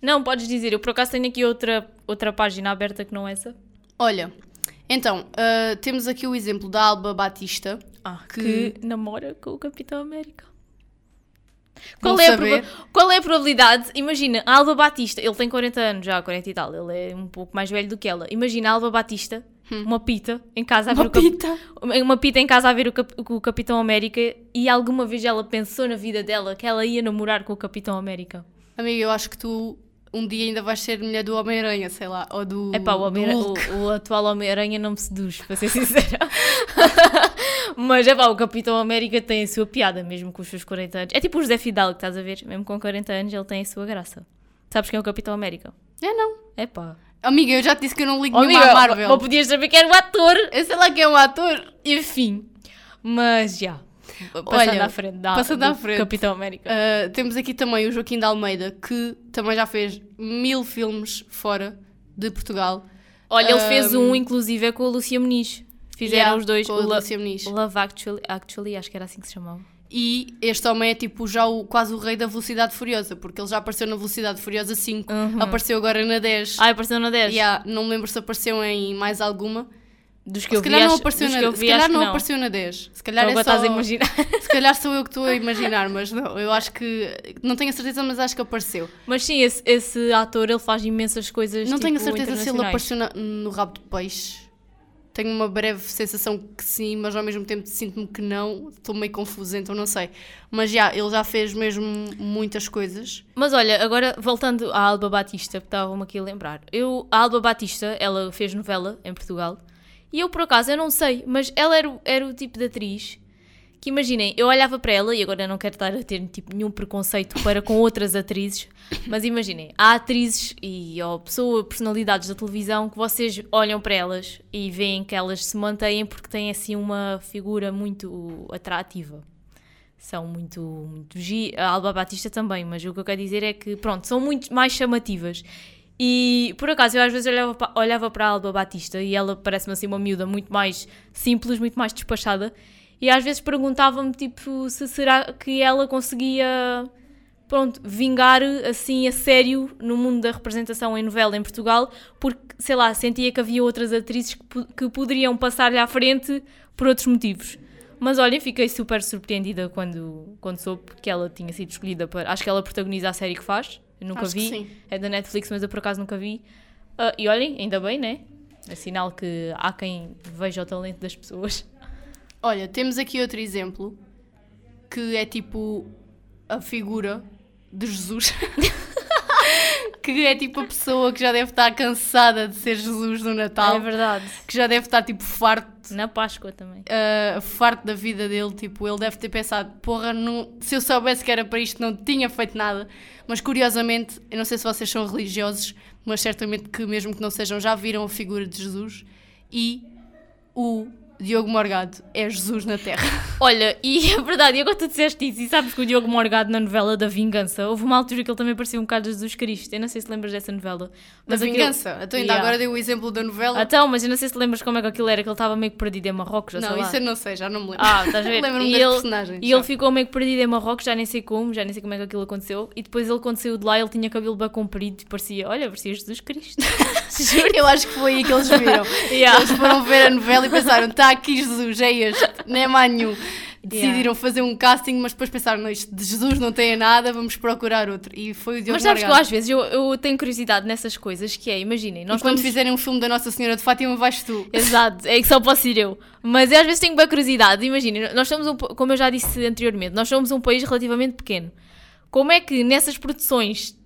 Não, podes dizer, eu por acaso tenho aqui outra, outra página aberta que não é essa. Olha, então, ah, temos aqui o exemplo da Alba Batista. Ah, que- que namora com o Capitão América. Qual é, a saber. qual é a probabilidade? Imagina, a Alba Batista, ele tem 40 anos já, 40 e tal, ele é um pouco mais velho do que ela. Imagina a Alba Batista, uma pita, em casa a ver Uma o Cap- pita? uma pita em casa a ver o, Cap- o Capitão América e alguma vez ela pensou na vida dela que ela ia namorar com o Capitão América. Amiga, eu acho que tu um dia ainda vais ser mulher do Homem-Aranha, sei lá, ou do. É pá, o, Homem- o- o atual Homem-Aranha não me seduz, para ser <laughs> sincera. <laughs> Mas é pá, o Capitão América tem a sua piada, mesmo com os seus 40 anos. É tipo o José Fidalgo, estás a ver? Mesmo com 40 anos, ele tem a sua graça. Sabes quem é o Capitão América? É, não. É pá. Amiga, eu já te disse que eu não ligo Oh, nenhuma amiga, à Marvel. Podias saber que era o ator. Eu sei lá quem é o ator. Enfim. Mas já. Passando Olha, à frente. Da, passando do à frente. Capitão América. Uh, temos aqui também o Joaquim de Almeida, que também já fez mil filmes fora de Portugal. Olha, ele fez um, um, inclusive, é com a Lúcia Muniz. Fizeram Yeah, os dois. com a Lúcia Muniz. Love Actually, Actually, acho que era assim que se chamava. E este homem é tipo já o, quase o rei da Velocidade Furiosa, porque ele já apareceu na Velocidade Furiosa 5, Uhum. apareceu agora na 10. Ah, apareceu na 10. Yeah, não me lembro se apareceu em mais alguma. Dos que se eu vi, calhar não acho- apareceu na, eu se vi, calhar não, não. apareceu na 10. Se calhar é só... a imaginar. <laughs> Se calhar sou eu que estou a <laughs> imaginar, mas não, eu acho que. Não tenho a certeza, mas acho que apareceu. Mas sim, esse, esse ator, ele faz imensas coisas não tenho a tipo, certeza se ele apareceu na- no rabo de peixe. Tenho uma breve sensação que sim, mas ao mesmo tempo sinto-me que não. Estou meio confusa, então não sei. Mas já, ele já fez mesmo muitas coisas. Mas olha, agora voltando à Alba Batista, que estava-me aqui a lembrar. Eu, a Alba Batista, ela fez novela em Portugal. E eu, por acaso, eu não sei, mas ela era, era o tipo de atriz que, imaginem, eu olhava para ela, e agora não quero estar a ter tipo, nenhum preconceito para com outras atrizes, mas imaginem, há atrizes e ou pessoas, personalidades da televisão que vocês olham para elas e veem que elas se mantêm porque têm assim uma figura muito atrativa são muito, muito a Alba Batista também, mas o que eu quero dizer é que, pronto, são muito mais chamativas. E por acaso eu às vezes olhava, pa- olhava para a Alba Batista e ela parece-me assim uma miúda muito mais simples, muito mais despachada. E às vezes perguntava-me tipo se será que ela conseguia pronto, vingar assim a sério no mundo da representação em novela em Portugal, porque sei lá, sentia que havia outras atrizes que, que poderiam passar-lhe à frente por outros motivos. Mas olha, fiquei super surpreendida quando, quando soube que ela tinha sido escolhida para. Acho que ela protagoniza a série que faz. Eu nunca Acho vi. É da Netflix, mas eu por acaso nunca vi. Ah, e olhem, ainda bem, né? É sinal que há quem veja o talento das pessoas. Olha, temos aqui outro exemplo que é tipo a figura de Jesus. <laughs> que é tipo a pessoa que já deve estar cansada de ser Jesus no Natal. É verdade. que já deve estar tipo farto, Na Páscoa também. uh, farto da vida dele. Tipo, ele deve ter pensado: porra, não, se eu soubesse que era para isto, não tinha feito nada. Mas curiosamente, eu não sei se vocês são religiosos, mas certamente que, mesmo que não sejam, já viram a figura de Jesus e o Diogo Morgado é Jesus na Terra. <laughs> Olha, e <laughs> é verdade, e agora tu disseste isso, e sabes que o Diogo Morgado na novela da Vingança, houve uma altura que ele também parecia um bocado de Jesus Cristo. Eu não sei se lembras dessa novela. Da Mas aquilo- vingança. Então, ainda Yeah. agora dei o exemplo da novela. Então, mas eu não sei se lembras como é que aquilo era, que ele estava meio que perdido em Marrocos, já não, sei lá. isso eu não sei, já não me lembro. Ah, estás a ver? <laughs> Lembro-me das ele- personagens. E só. ele ficou meio que perdido em Marrocos, já nem sei como, já nem sei como é que aquilo aconteceu. E depois ele, quando saiu de lá, ele tinha cabelo bem comprido e parecia, olha, parecia Jesus Cristo. Eu acho que foi aí que eles viram. Yeah. Eles foram ver a novela e pensaram: aqui Jesus, é este, não é mais nenhum. Decidiram fazer um casting, mas depois pensaram: não, isto de Jesus não tem nada, vamos procurar outro. E foi o Diogo Mas sabes que eu, às vezes eu, eu tenho curiosidade nessas coisas, que é, imaginem, E nós quando vamos... fizerem um filme da Nossa Senhora de Fátima, vais tu. Exato, é que só posso ir eu. Mas eu às vezes tenho boa curiosidade. Imagina, nós somos um, como eu já disse anteriormente, nós somos um país relativamente pequeno. Como é que nessas produções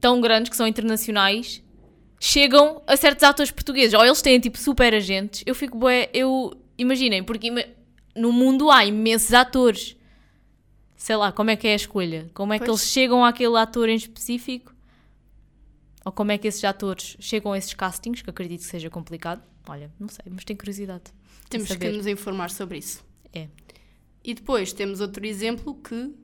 tão grandes que são internacionais chegam a certos atores portugueses? Ou eles têm tipo super agentes. Eu fico bué, eu imaginem, porque ima- no mundo há imensos atores. Sei lá, como é que é a escolha? Como é que Pois. eles chegam àquele ator em específico? Ou como é que esses atores chegam a esses castings, que acredito que seja complicado. Olha, não sei, mas tenho curiosidade. de Temos que nos informar sobre isso. É. E depois temos outro exemplo que.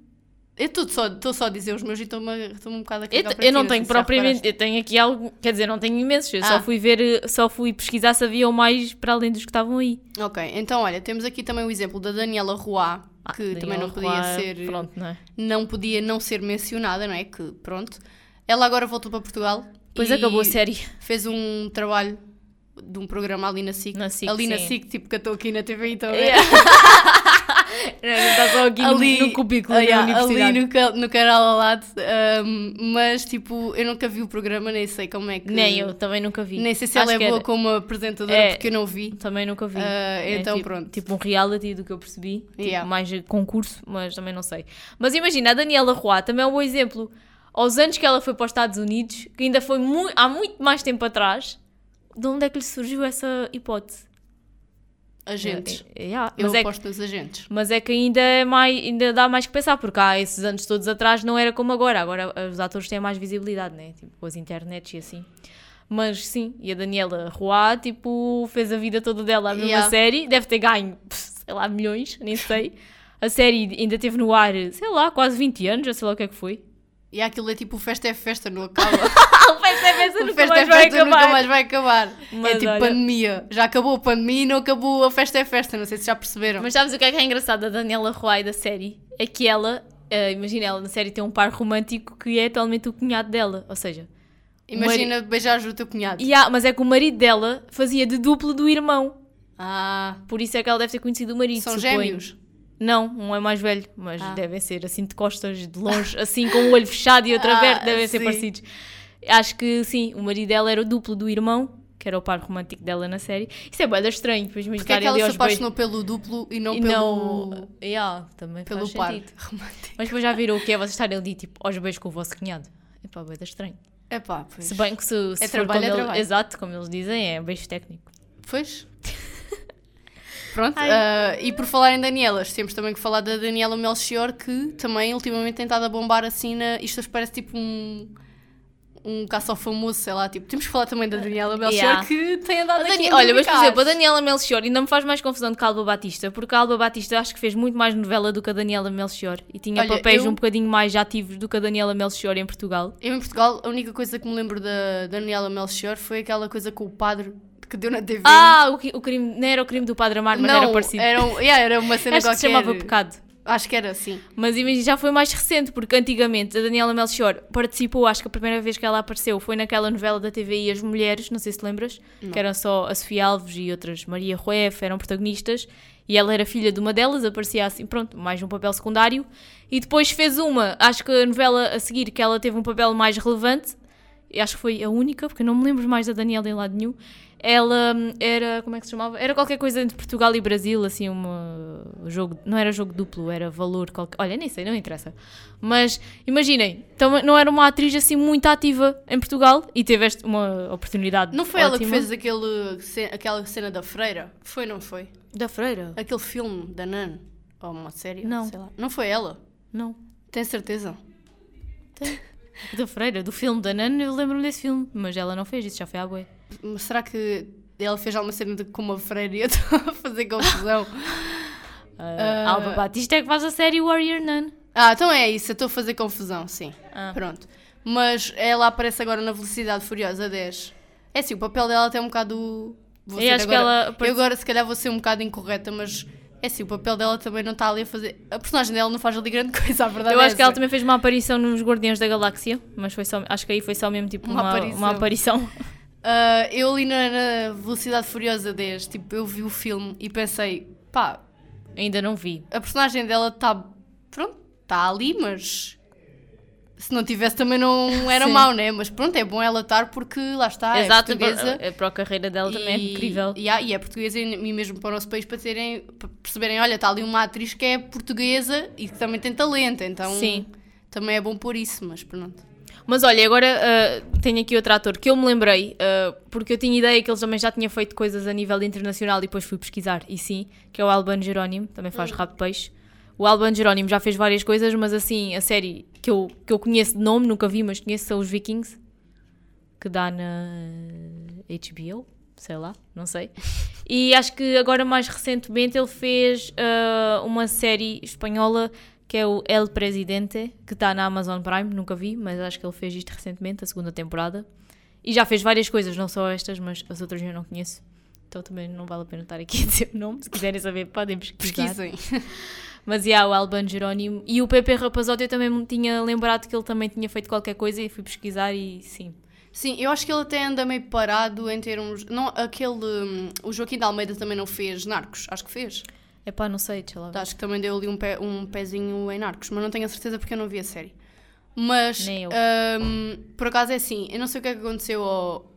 Eu estou só, só a dizer os meus e estou-me um bocado a Eu, cagar eu ti, não tenho já propriamente, eu tenho aqui algo, quer dizer, não tenho imensos, eu Ah. só fui ver, eh, só fui pesquisar se havia mais para além dos que estavam aí. Ok, então olha, temos aqui também o exemplo da Daniela Roy, que Ah, também não Daniela podia Roy, ser. Pronto, não é? não podia não ser mencionada, não é? Que pronto. Ela agora voltou para Portugal. Depois e acabou a série. Fez um trabalho de um programa ali na SIC. Na SIC, ali na sim. SIC, tipo que eu estou aqui na TV e estou a ver. Yeah. Está só aqui no- ali no, cubículo ah, universidade. ali no, no canal ao lado. ahm, mas tipo, eu nunca vi o programa, nem sei como é que. Nem eu, também nunca vi. Nem sei se Acho ela é boa como apresentadora, É. porque eu não vi. Também nunca vi. É então tipo, pronto. Tipo um reality do que eu percebi. Tipo, Yeah. mais concurso, mas também não sei. Mas imagina, a Daniela Roy também é um bom exemplo. aos anos que ela foi para os Estados Unidos, que ainda foi mu há muito mais tempo atrás, de onde é que lhe surgiu essa hipótese? Agentes. É, é, yeah, Eu mas, é, que- aposto nos agentes. mas é que ainda, é mais, ainda dá mais que pensar, porque há esses anos todos atrás não era como agora. Agora os atores têm mais visibilidade, né? Tipo, com as internets e assim. Mas sim, e a Daniela Roy, tipo, fez a vida toda dela a mesma Yeah. série. Deve ter ganho, sei lá, milhões, nem sei. A série ainda teve no ar, sei lá, quase 20 anos, já sei lá o que é que foi. E aquilo é tipo festa é festa, não acaba. <laughs> Festa é nunca mais é vai festa nunca acabar. mais vai acabar. Mas é tipo olha- pandemia. Já acabou a pandemia e não acabou a festa é festa. Não sei se já perceberam. Mas sabes o que é que é engraçado da Daniela Roy da série? É que ela, eh, imagina, ela na série tem um par romântico que é totalmente o cunhado dela. Ou seja, Imagina beijar o teu cunhado. há- mas é que o marido dela fazia de duplo do irmão. Ah, Por isso é que ela deve ter conhecido o marido. são suponho. gêmeos. Não, um é mais velho, mas Ah. devem ser assim de costas, de longe, assim com o olho fechado e outro <laughs> Ah, aberto, devem ser sim. parecidos. Acho que sim, o marido dela era o duplo do irmão, que era o par romântico dela na série. Isso é bué estranho, depois me Porque é que ela se beijos. apaixonou pelo duplo e não E pelo, não. Yeah, também pelo par sentido. romântico? Mas depois já viram o que é vocês estarem ali, tipo, aos beijos com o vosso cunhado. Epá, bué da estranho. Epá, pois. Se bem que se, se É trabalho, como é ele- trabalho. Exato, como eles dizem, é beijo técnico. Pois. <laughs> Pronto, ah, e por falar em Danielas, temos também que falar da Daniela Melchior, que também ultimamente tem estado a bombar assim na. Isto parece tipo um. Um caça ao famoso, sei lá, tipo, temos que falar também da Daniela Melchior Yeah. que tem andado A aqui Dani- a Olha, mas por exemplo, a Daniela Melchior ainda me faz mais confusão do que a Alba Batista, porque a Alba Batista acho que fez muito mais novela do que a Daniela Melchior e tinha Olha, papéis eu- um bocadinho mais ativos do que a Daniela Melchior em Portugal. Eu em Portugal, a única coisa que me lembro da Daniela Melchior foi aquela coisa com o padre que deu na TV. Ah, o, o crime, não era o crime do Padre Amaro, mas não, era parecido. Era, um- yeah, era uma <laughs> cena que qualquer. se chamava Pecado. Acho que era assim. Mas imagina, já foi mais recente, porque antigamente a Daniela Melchior participou, acho que a primeira vez que ela apareceu foi naquela novela da TVI As Mulheres, não sei se lembras, que eram só a Sofia Alves e outras, Maria Rueff, eram protagonistas, e ela era filha de uma delas, aparecia assim, pronto, mais um papel secundário, e depois fez uma, acho que a novela a seguir, que ela teve um papel mais relevante, e acho que foi a única, porque não me lembro mais da Daniela em lado nenhum, ela era, como é que se chamava? Era qualquer coisa entre Portugal e Brasil, assim, uma jogo, não era jogo duplo, era valor qualquer, olha, nem sei, não interessa. Mas imaginem, então não era uma atriz assim muito ativa em Portugal e teve esta- uma oportunidade Não foi ela que ótima. fez aquele, aquela cena da freira? Foi, não foi? Da Freira? Aquele filme da Nan? Ou uma série? Não. Sei lá. Não foi ela? Não. Tem certeza? <laughs> Da Freira, do filme da Nana, eu lembro-me desse filme, mas ela não fez, isso já foi à bué. Mas será que ela fez alguma cena de, com uma freira e eu <laughs> estou a fazer confusão? <laughs> Ah, Alba Batista é que faz a série Warrior Nun. ah, então é isso, eu estou a fazer confusão, sim. Ah. Pronto. Mas ela aparece agora na Velocidade Furiosa 10. É assim, o papel dela até é um bocado. Vou Eu acho que agora, ela Eu agora, se calhar, vou ser um bocado incorreta, mas. É assim, o papel dela também não está ali a fazer. A personagem dela não faz ali grande <laughs> coisa, a verdade Eu é acho que ela também fez uma aparição nos Guardiões da Galáxia, mas foi só, acho que aí foi só mesmo tipo Uma uma, aparição. uma aparição. Ah, eu ali na, na Velocidade Furiosa 10, tipo, eu vi o filme e pensei, pá, Ainda não vi. a personagem dela está. Pronto, está ali, mas. Se não tivesse também não <laughs> era mau, né? Mas pronto, é bom ela estar porque lá está, Exato, é portuguesa. para, para a carreira dela também é E- incrível. E, há- e é portuguesa e e mesmo para o nosso país para, terem, para perceberem, olha, está ali uma atriz que é portuguesa e que também tem talento, então Sim. também é bom por isso, mas pronto. Mas olha, agora ah, tenho aqui outro ator que eu me lembrei, ah, porque eu tinha ideia que ele também já tinha feito coisas a nível internacional e depois fui pesquisar, e sim, que é o Albano Jerónimo, também faz rabo de peixe. O Albano Jerónimo já fez várias coisas, mas assim, a série que eu, que eu conheço de nome, nunca vi, mas conheço, são os Vikings, que dá na HBO, sei lá, não sei. E acho que agora mais recentemente ele fez ah, uma série espanhola que é o El Presidente, que está na Amazon Prime, nunca vi, mas acho que ele fez isto recentemente, a segunda temporada. E já fez várias coisas, não só estas, mas as outras eu não conheço. Então também não vale a pena estar aqui <laughs> a dizer o nome. Se quiserem saber, podem pesquisar. Pesquisem. <laughs> Mas e há o Albano Jerónimo. E o Pepe Rapazote eu também me tinha lembrado que ele também tinha feito qualquer coisa e fui pesquisar e sim. Sim, eu acho que ele até anda meio parado em termos. Não, aquele. hum, O Joaquim de Almeida também não fez Narcos, acho que fez. É pá, não sei, deixa lá ver. Acho que também deu ali um, pé, um pezinho em Narcos, mas não tenho a certeza porque eu não vi a série. Mas, hum, por acaso é assim, eu não sei o que é que aconteceu ao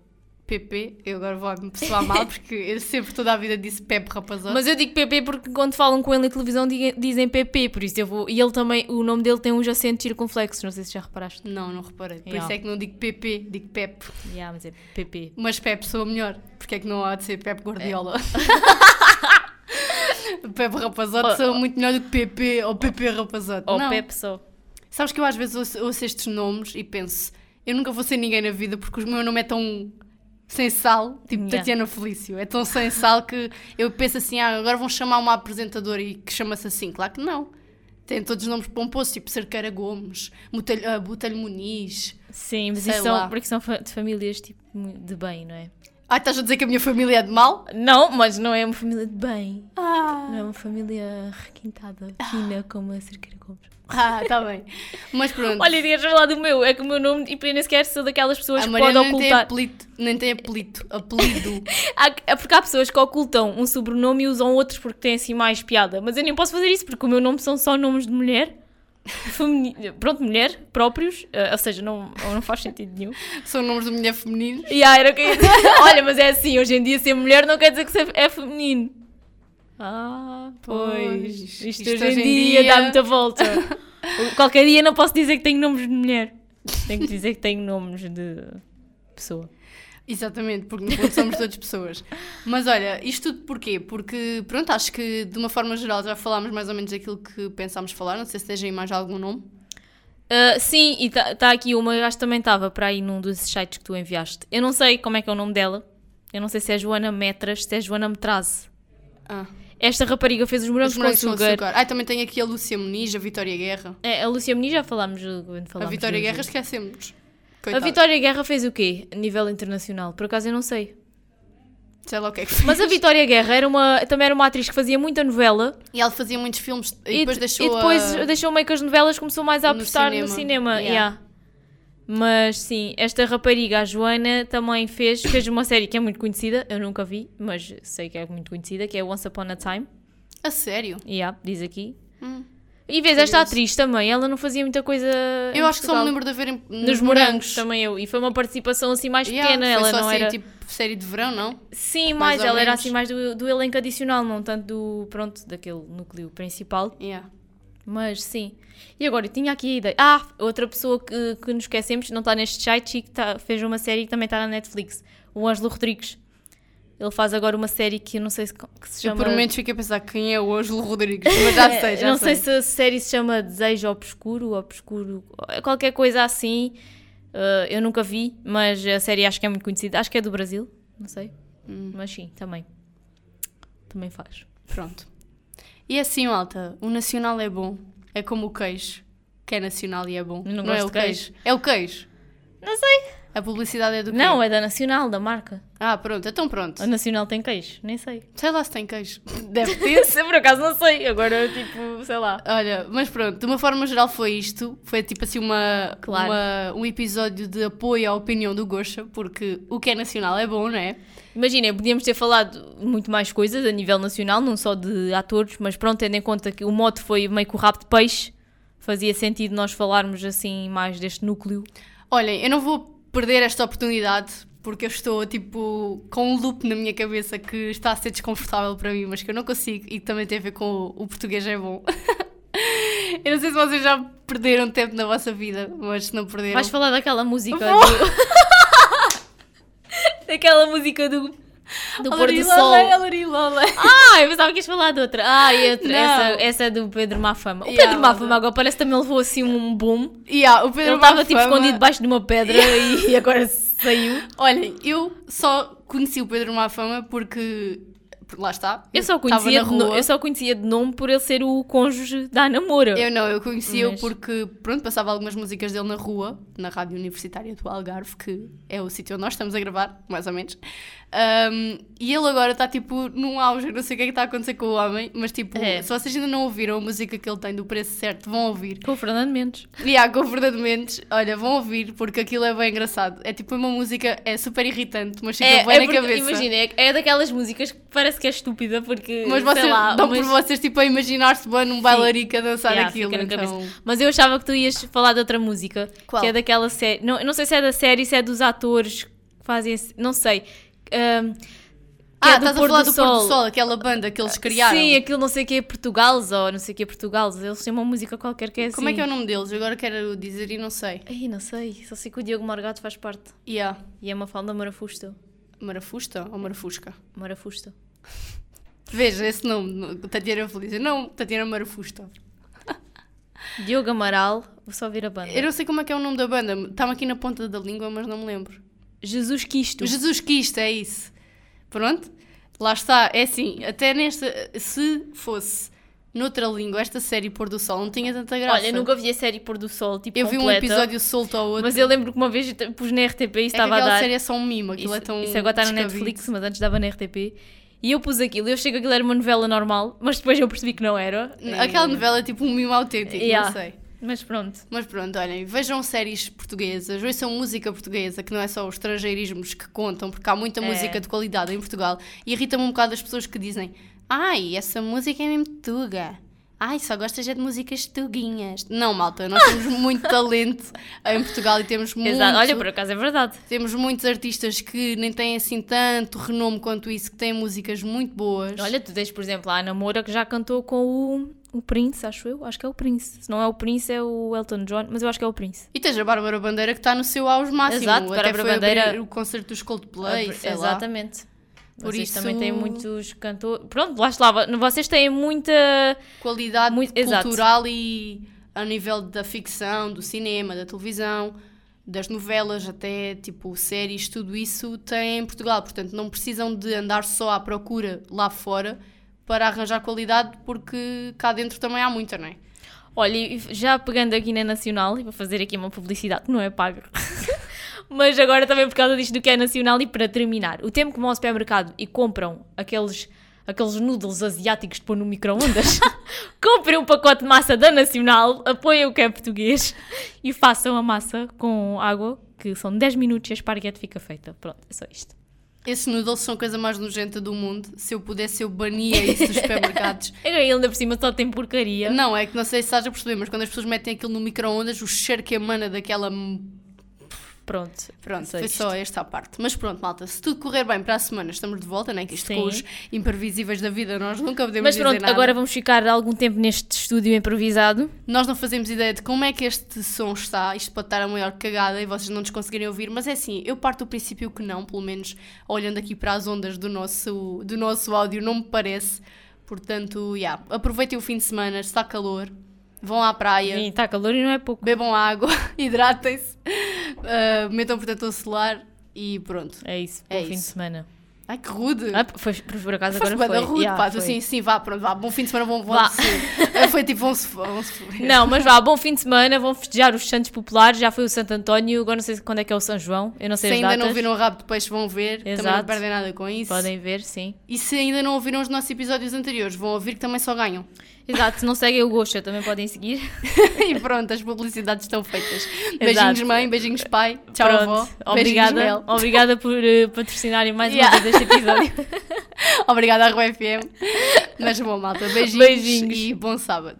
PP, eu agora vou-me pessoar mal <laughs> porque eu sempre toda a vida disse Pepe Rapazote. Mas eu digo PP porque quando falam com ele na televisão dizem PP, por isso eu vou. E ele também, o nome dele tem uns acentos circunflexos, não sei se já reparaste. Não, não reparei. Por Yeah. isso é que não digo PP, digo Pepe. Yeah, mas é PP. Mas Pepe soa melhor. Porque é que não há de ser Pepe Guardiola? <laughs> <laughs> Pepe Rapazote Oh, soa muito melhor do que PP ou PP Rapazote. Ou não. Pepe só. Sabes que eu às vezes ouço, ouço estes nomes e penso, eu nunca vou ser ninguém na vida porque o meu nome é tão sem sal, tipo Yeah. Tatiana Felício, é tão sem sal que eu penso assim, ah, agora vão chamar uma apresentadora e que chama-se assim. Claro que não. Tem todos os nomes pomposos, tipo Cerqueira Gomes, Botelho, ah, Botelho Muniz. Sim, mas isso são, porque são de famílias tipo de bem, não é? Ah, estás a dizer que a minha família é de mal? Não, mas não é uma família de bem. Ah, Não é uma família requintada, fina, como a Cerqueira Gomes. ah tá bem. Mas pronto. Olha, tinhas falar do meu, é que o meu nome, tipo, eu nem sequer sou daquelas pessoas a que Mariana podem nem tem ocultar. apelido, nem tem apelido, apelido. Há- É porque há pessoas que ocultam um sobrenome e usam outros porque têm assim mais piada. Mas eu nem posso fazer isso porque o meu nome são só nomes de mulher. Femini... Pronto, mulher, próprios. eh, ou seja, não, não faz sentido nenhum. São nomes de mulher feminino. E ah, era o que eu ia dizer. <laughs> Olha, mas é assim, hoje em dia ser mulher não quer dizer que é feminino. Ah, pois. Isto, Isto hoje, hoje em em dia, dia- dá muita volta. <laughs> Qualquer dia não posso dizer que tenho nomes de mulher. Tenho que dizer que tenho nomes de pessoa. Exatamente, porque no fundo somos todas pessoas. Mas olha, isto tudo porquê? Porque, pronto, acho que de uma forma geral já falámos mais ou menos aquilo que pensámos falar. Não sei se tens aí mais algum nome. Uh, sim, e está aqui uma, eu acho que também estava para aí num dos sites que tu enviaste. Eu não sei como é que é o nome dela. Eu não sei se é Joana Metras, se é Joana Metraze. Ah, Esta rapariga fez os morangos, os morangos com com açúcar. açúcar. Ah, também tem aqui a Lúcia Muniz, a Vitória Guerra. É, a Lúcia Meni já falámos. uh, quando a falámos Vitória do- Guerra esquecemos. A Coitada. Vitória Guerra fez o quê? A nível internacional? Por acaso eu não sei. Sei lá o que é que fez. Mas a Vitória Guerra era uma, também era uma atriz que fazia muita novela E ela fazia muitos filmes e, e, depois de- deixou e depois a... deixou meio que as novelas começou mais a No apostar cinema. no cinema. Yeah. yeah. Mas sim, esta rapariga, a Joana, também fez, fez uma série que é muito conhecida, eu nunca vi, mas sei que é muito conhecida, que é Once Upon a Time. A sério? Yeah, diz aqui. Hum. E vês, esta Curioso. atriz também, ela não fazia muita coisa. em Eu acho que só me lembro de ver em, Nos morangos também eu. E foi uma participação assim mais Yeah, pequena. ela só não assim, era. tipo série de verão, não? Sim, mais mais. Ela era assim mais do, do elenco adicional, não tanto do. Pronto, daquele núcleo principal. Yeah. Mas sim. E agora, eu tinha aqui a ideia. Ah, outra pessoa que, que nos esquecemos, não está neste site e que tá- fez uma série que também está na Netflix. O Ângelo Rodrigues. Ele faz agora uma série que eu não sei se, que se Eu chama. por momentos fiquei a pensar quem é o Ângelo Rodrigues, mas já <laughs> sei, já não sei. sei se a série se chama Desejo Obscuro, Obscuro, qualquer coisa assim. Uh, eu nunca vi, mas a série acho que é muito conhecida. Acho que é do Brasil, não sei. Hum. Mas sim, também. Também faz. Pronto. E assim, malta, o nacional é bom. É como o queijo, que é nacional e é bom. Eu não é o de queijo. É o queijo. Não sei. A publicidade é do quê? Não, é da Nacional, da marca. Ah, pronto, então pronto. A Nacional tem queijo, nem sei. Sei lá se tem queijo. <laughs> Deve ter. Se <laughs> por acaso não sei, agora tipo, sei lá. Olha, mas pronto, de uma forma geral foi isto. Foi tipo assim uma, Claro. uma- um episódio de apoio à opinião do Gosha, porque o que é nacional é bom, não é? Imagina, podíamos ter falado muito mais coisas a nível nacional, não só de atores, mas pronto, tendo em conta que o mote foi meio que o rabo de peixe, fazia sentido nós falarmos assim mais deste núcleo. Olhem, eu não vou perder esta oportunidade porque eu estou tipo com um loop na minha cabeça que está a ser desconfortável para mim, mas que eu não consigo e que também tem a ver com o, o português é bom. <laughs> eu não sei se vocês já perderam tempo na vossa vida, mas se não perderam. Vais falar daquela música do... <laughs> daquela música do, do pôr do sol. Alarilola. Ah, eu pensava que ias falar de outra. Ah, <laughs> e outra. Essa, essa é do Pedro Mafama. O Yeah, Pedro Mafama agora parece que também levou assim um boom. Yeah, o Pedro Ele estava tipo escondido debaixo de uma pedra <laughs> e agora saiu. Olhem, eu só conheci o Pedro Mafama porque lá está. Eu só, conhecia de no- eu só conhecia de nome por ele ser o cônjuge da Ana Moura. Eu não, eu conhecia-o Mas- porque, pronto, passava algumas músicas dele na rua, na Rádio Universitária do Algarve, que é o sítio onde nós estamos a gravar, mais ou menos. Um, e ele agora está, tipo, num auge, não sei o que é que está a acontecer com o homem, mas, tipo, É. se vocês ainda não ouviram a música que ele tem do preço certo, vão ouvir. Com o Fernando Mendes. E há, com o Fernando Mendes, olha, vão ouvir, porque aquilo é bem engraçado. É tipo uma música, é super irritante, mas fica bem na porque, cabeça. Imagina, é, é daquelas músicas que parece que é estúpida porque. Mas vocês lá, dão mas, por vocês, tipo, a imaginar-se bem num bailarico a dançar Yeah, aquilo, então... Mas eu achava que tu ias falar de outra música. Qual? Que é daquela série. Não, não sei se é da série, se é dos atores que fazem esse, não sei. ahm, que Ah, é estás a falar do do Pôr do Sol. Sol, aquela banda que eles criaram. Sim, aquilo não sei o que é Portugales ou não sei o que é Portugales. Eles têm uma música qualquer que é assim. Como é que é o nome deles? Agora quero dizer e não sei. Ai, não sei. Só sei que o Diogo Morgado faz parte. Yeah. E é uma falda Marafusto. Marafusta ou Marafusca? Marafusto. Veja esse nome, Tatiana Feliz. Não, Tatiana Marafusta. <laughs> Diogo Amaral, vou só ouvir a banda. Eu não sei como é que é o nome da banda. Está-me aqui na ponta da língua, mas não me lembro. Jesus Quisto. Jesus Cristo, é isso. Pronto. Lá está. É assim, até nesta... Se fosse noutra língua, esta série Pôr do Sol não tinha tanta graça. Olha, nunca vi a série Pôr do Sol, tipo Eu vi um completa, episódio solto ao outro. Mas eu lembro que uma vez eu pus na RTP e é estava a aquela dar. série é só um mimo. Aquilo isso, é tão isso agora está na. Netflix, mas antes dava na RTP. E eu pus aquilo, eu achei que aquilo era uma novela normal, mas depois eu percebi que não era. Aquela novela é tipo um mimo autêntico, Yeah. não sei. Mas pronto. Mas pronto, olhem, vejam séries portuguesas, ouçam música portuguesa, que não é só os estrangeirismos que contam, porque há muita É. música de qualidade em Portugal. E irrita-me um bocado as pessoas que dizem: Ai, essa música é mesmo tuga. Ai, só gostas é de músicas tuguinhas. Não, malta, nós temos <laughs> muito talento em Portugal e temos muito. Exato. Olha, por acaso é verdade. Temos muitos artistas que nem têm assim tanto renome quanto isso, que têm músicas muito boas. Olha, tu tens, por exemplo, a Ana Moura que já cantou com o, o Prince, acho eu. Acho que é o Prince. Se não é o Prince, é o Elton John, mas eu acho que é o Prince. E tens a Bárbara Bandeira que está no seu auge máximo. Exato, Até Bárbara foi Bandeira- o concerto dos Coldplay, Ah, sei lá. Por vocês isso- também têm muitos cantores. Pronto, lá está. Vocês têm muita. qualidade Muito- exato. cultural e a nível da ficção, do cinema, da televisão, das novelas, até tipo séries, tudo isso tem em Portugal. Portanto, não precisam de andar só à procura lá fora para arranjar qualidade, porque cá dentro também há muita, não é? Olha, já pegando aqui na Nacional, e vou fazer aqui uma publicidade que não é paga. <laughs> Mas agora também por causa disto do que é nacional e para terminar. O tempo que vão ao supermercado e compram aqueles, aqueles noodles asiáticos de pôr no micro-ondas, <laughs> comprem um pacote de massa da Nacional, apoiem o que é português e façam a massa com água, que são 10 minutos e a esparguete fica feita. Pronto, é só isto. Esses noodles são a coisa mais nojenta do mundo. Se eu pudesse, eu bania isso dos supermercados. <laughs> É que ainda por cima só tem porcaria. Não, é que não sei se estás a perceber, mas quando as pessoas metem aquilo no micro-ondas, o cheiro que emana daquela Pronto, Pronto, só foi isto. só esta parte. Mas pronto, malta, se tudo correr bem para a semana, estamos de volta, né? Que isto Sim. com os imprevisíveis da vida nós nunca podemos Mas pronto, nada. agora vamos ficar algum tempo neste estúdio improvisado. Nós não fazemos ideia de como é que este som está. Isto pode estar a maior cagada e vocês não nos conseguirem ouvir, mas é assim, eu parto do princípio que não, pelo menos olhando aqui para as ondas do nosso, do nosso áudio, não me parece. Portanto, yeah, aproveitem o fim de semana, está calor, vão à praia. Sim, está calor e não é pouco. Bebam água, <laughs> hidratem-se, uh, metam protetor solar e pronto. É isso, É bom fim de isso. semana. Ai que rude! Ah, foi, por acaso Foste agora foi. rude, Yeah, pá. Tu foi. assim, sim, vá, pronto, vá, bom fim de semana, vão, vão Vá. Foi tipo, vão-se. Vão-se <laughs> Não, mas vá, bom fim de semana, vão festejar os Santos Populares, já foi o Santo António, agora não sei quando é que é o São João, eu não Se sei as ainda datas. não viram o rabo de peixe, vão ver. Também não Exato. perdem nada com isso. Podem ver, sim. E se ainda não ouviram os nossos episódios anteriores, vão ouvir que também só ganham. Exato, se não seguem o Gosta, também podem seguir. <laughs> e pronto, as publicidades estão feitas. Beijinhos, Exato. mãe, beijinhos, pai. Tchau, Pronto, avó. Obrigada, obrigada por eh, patrocinarem mais Yeah. uma vez este episódio. <laughs> Obrigada à RUFM. Mas bom, malta, beijinhos, Beijinhos. e bom sábado.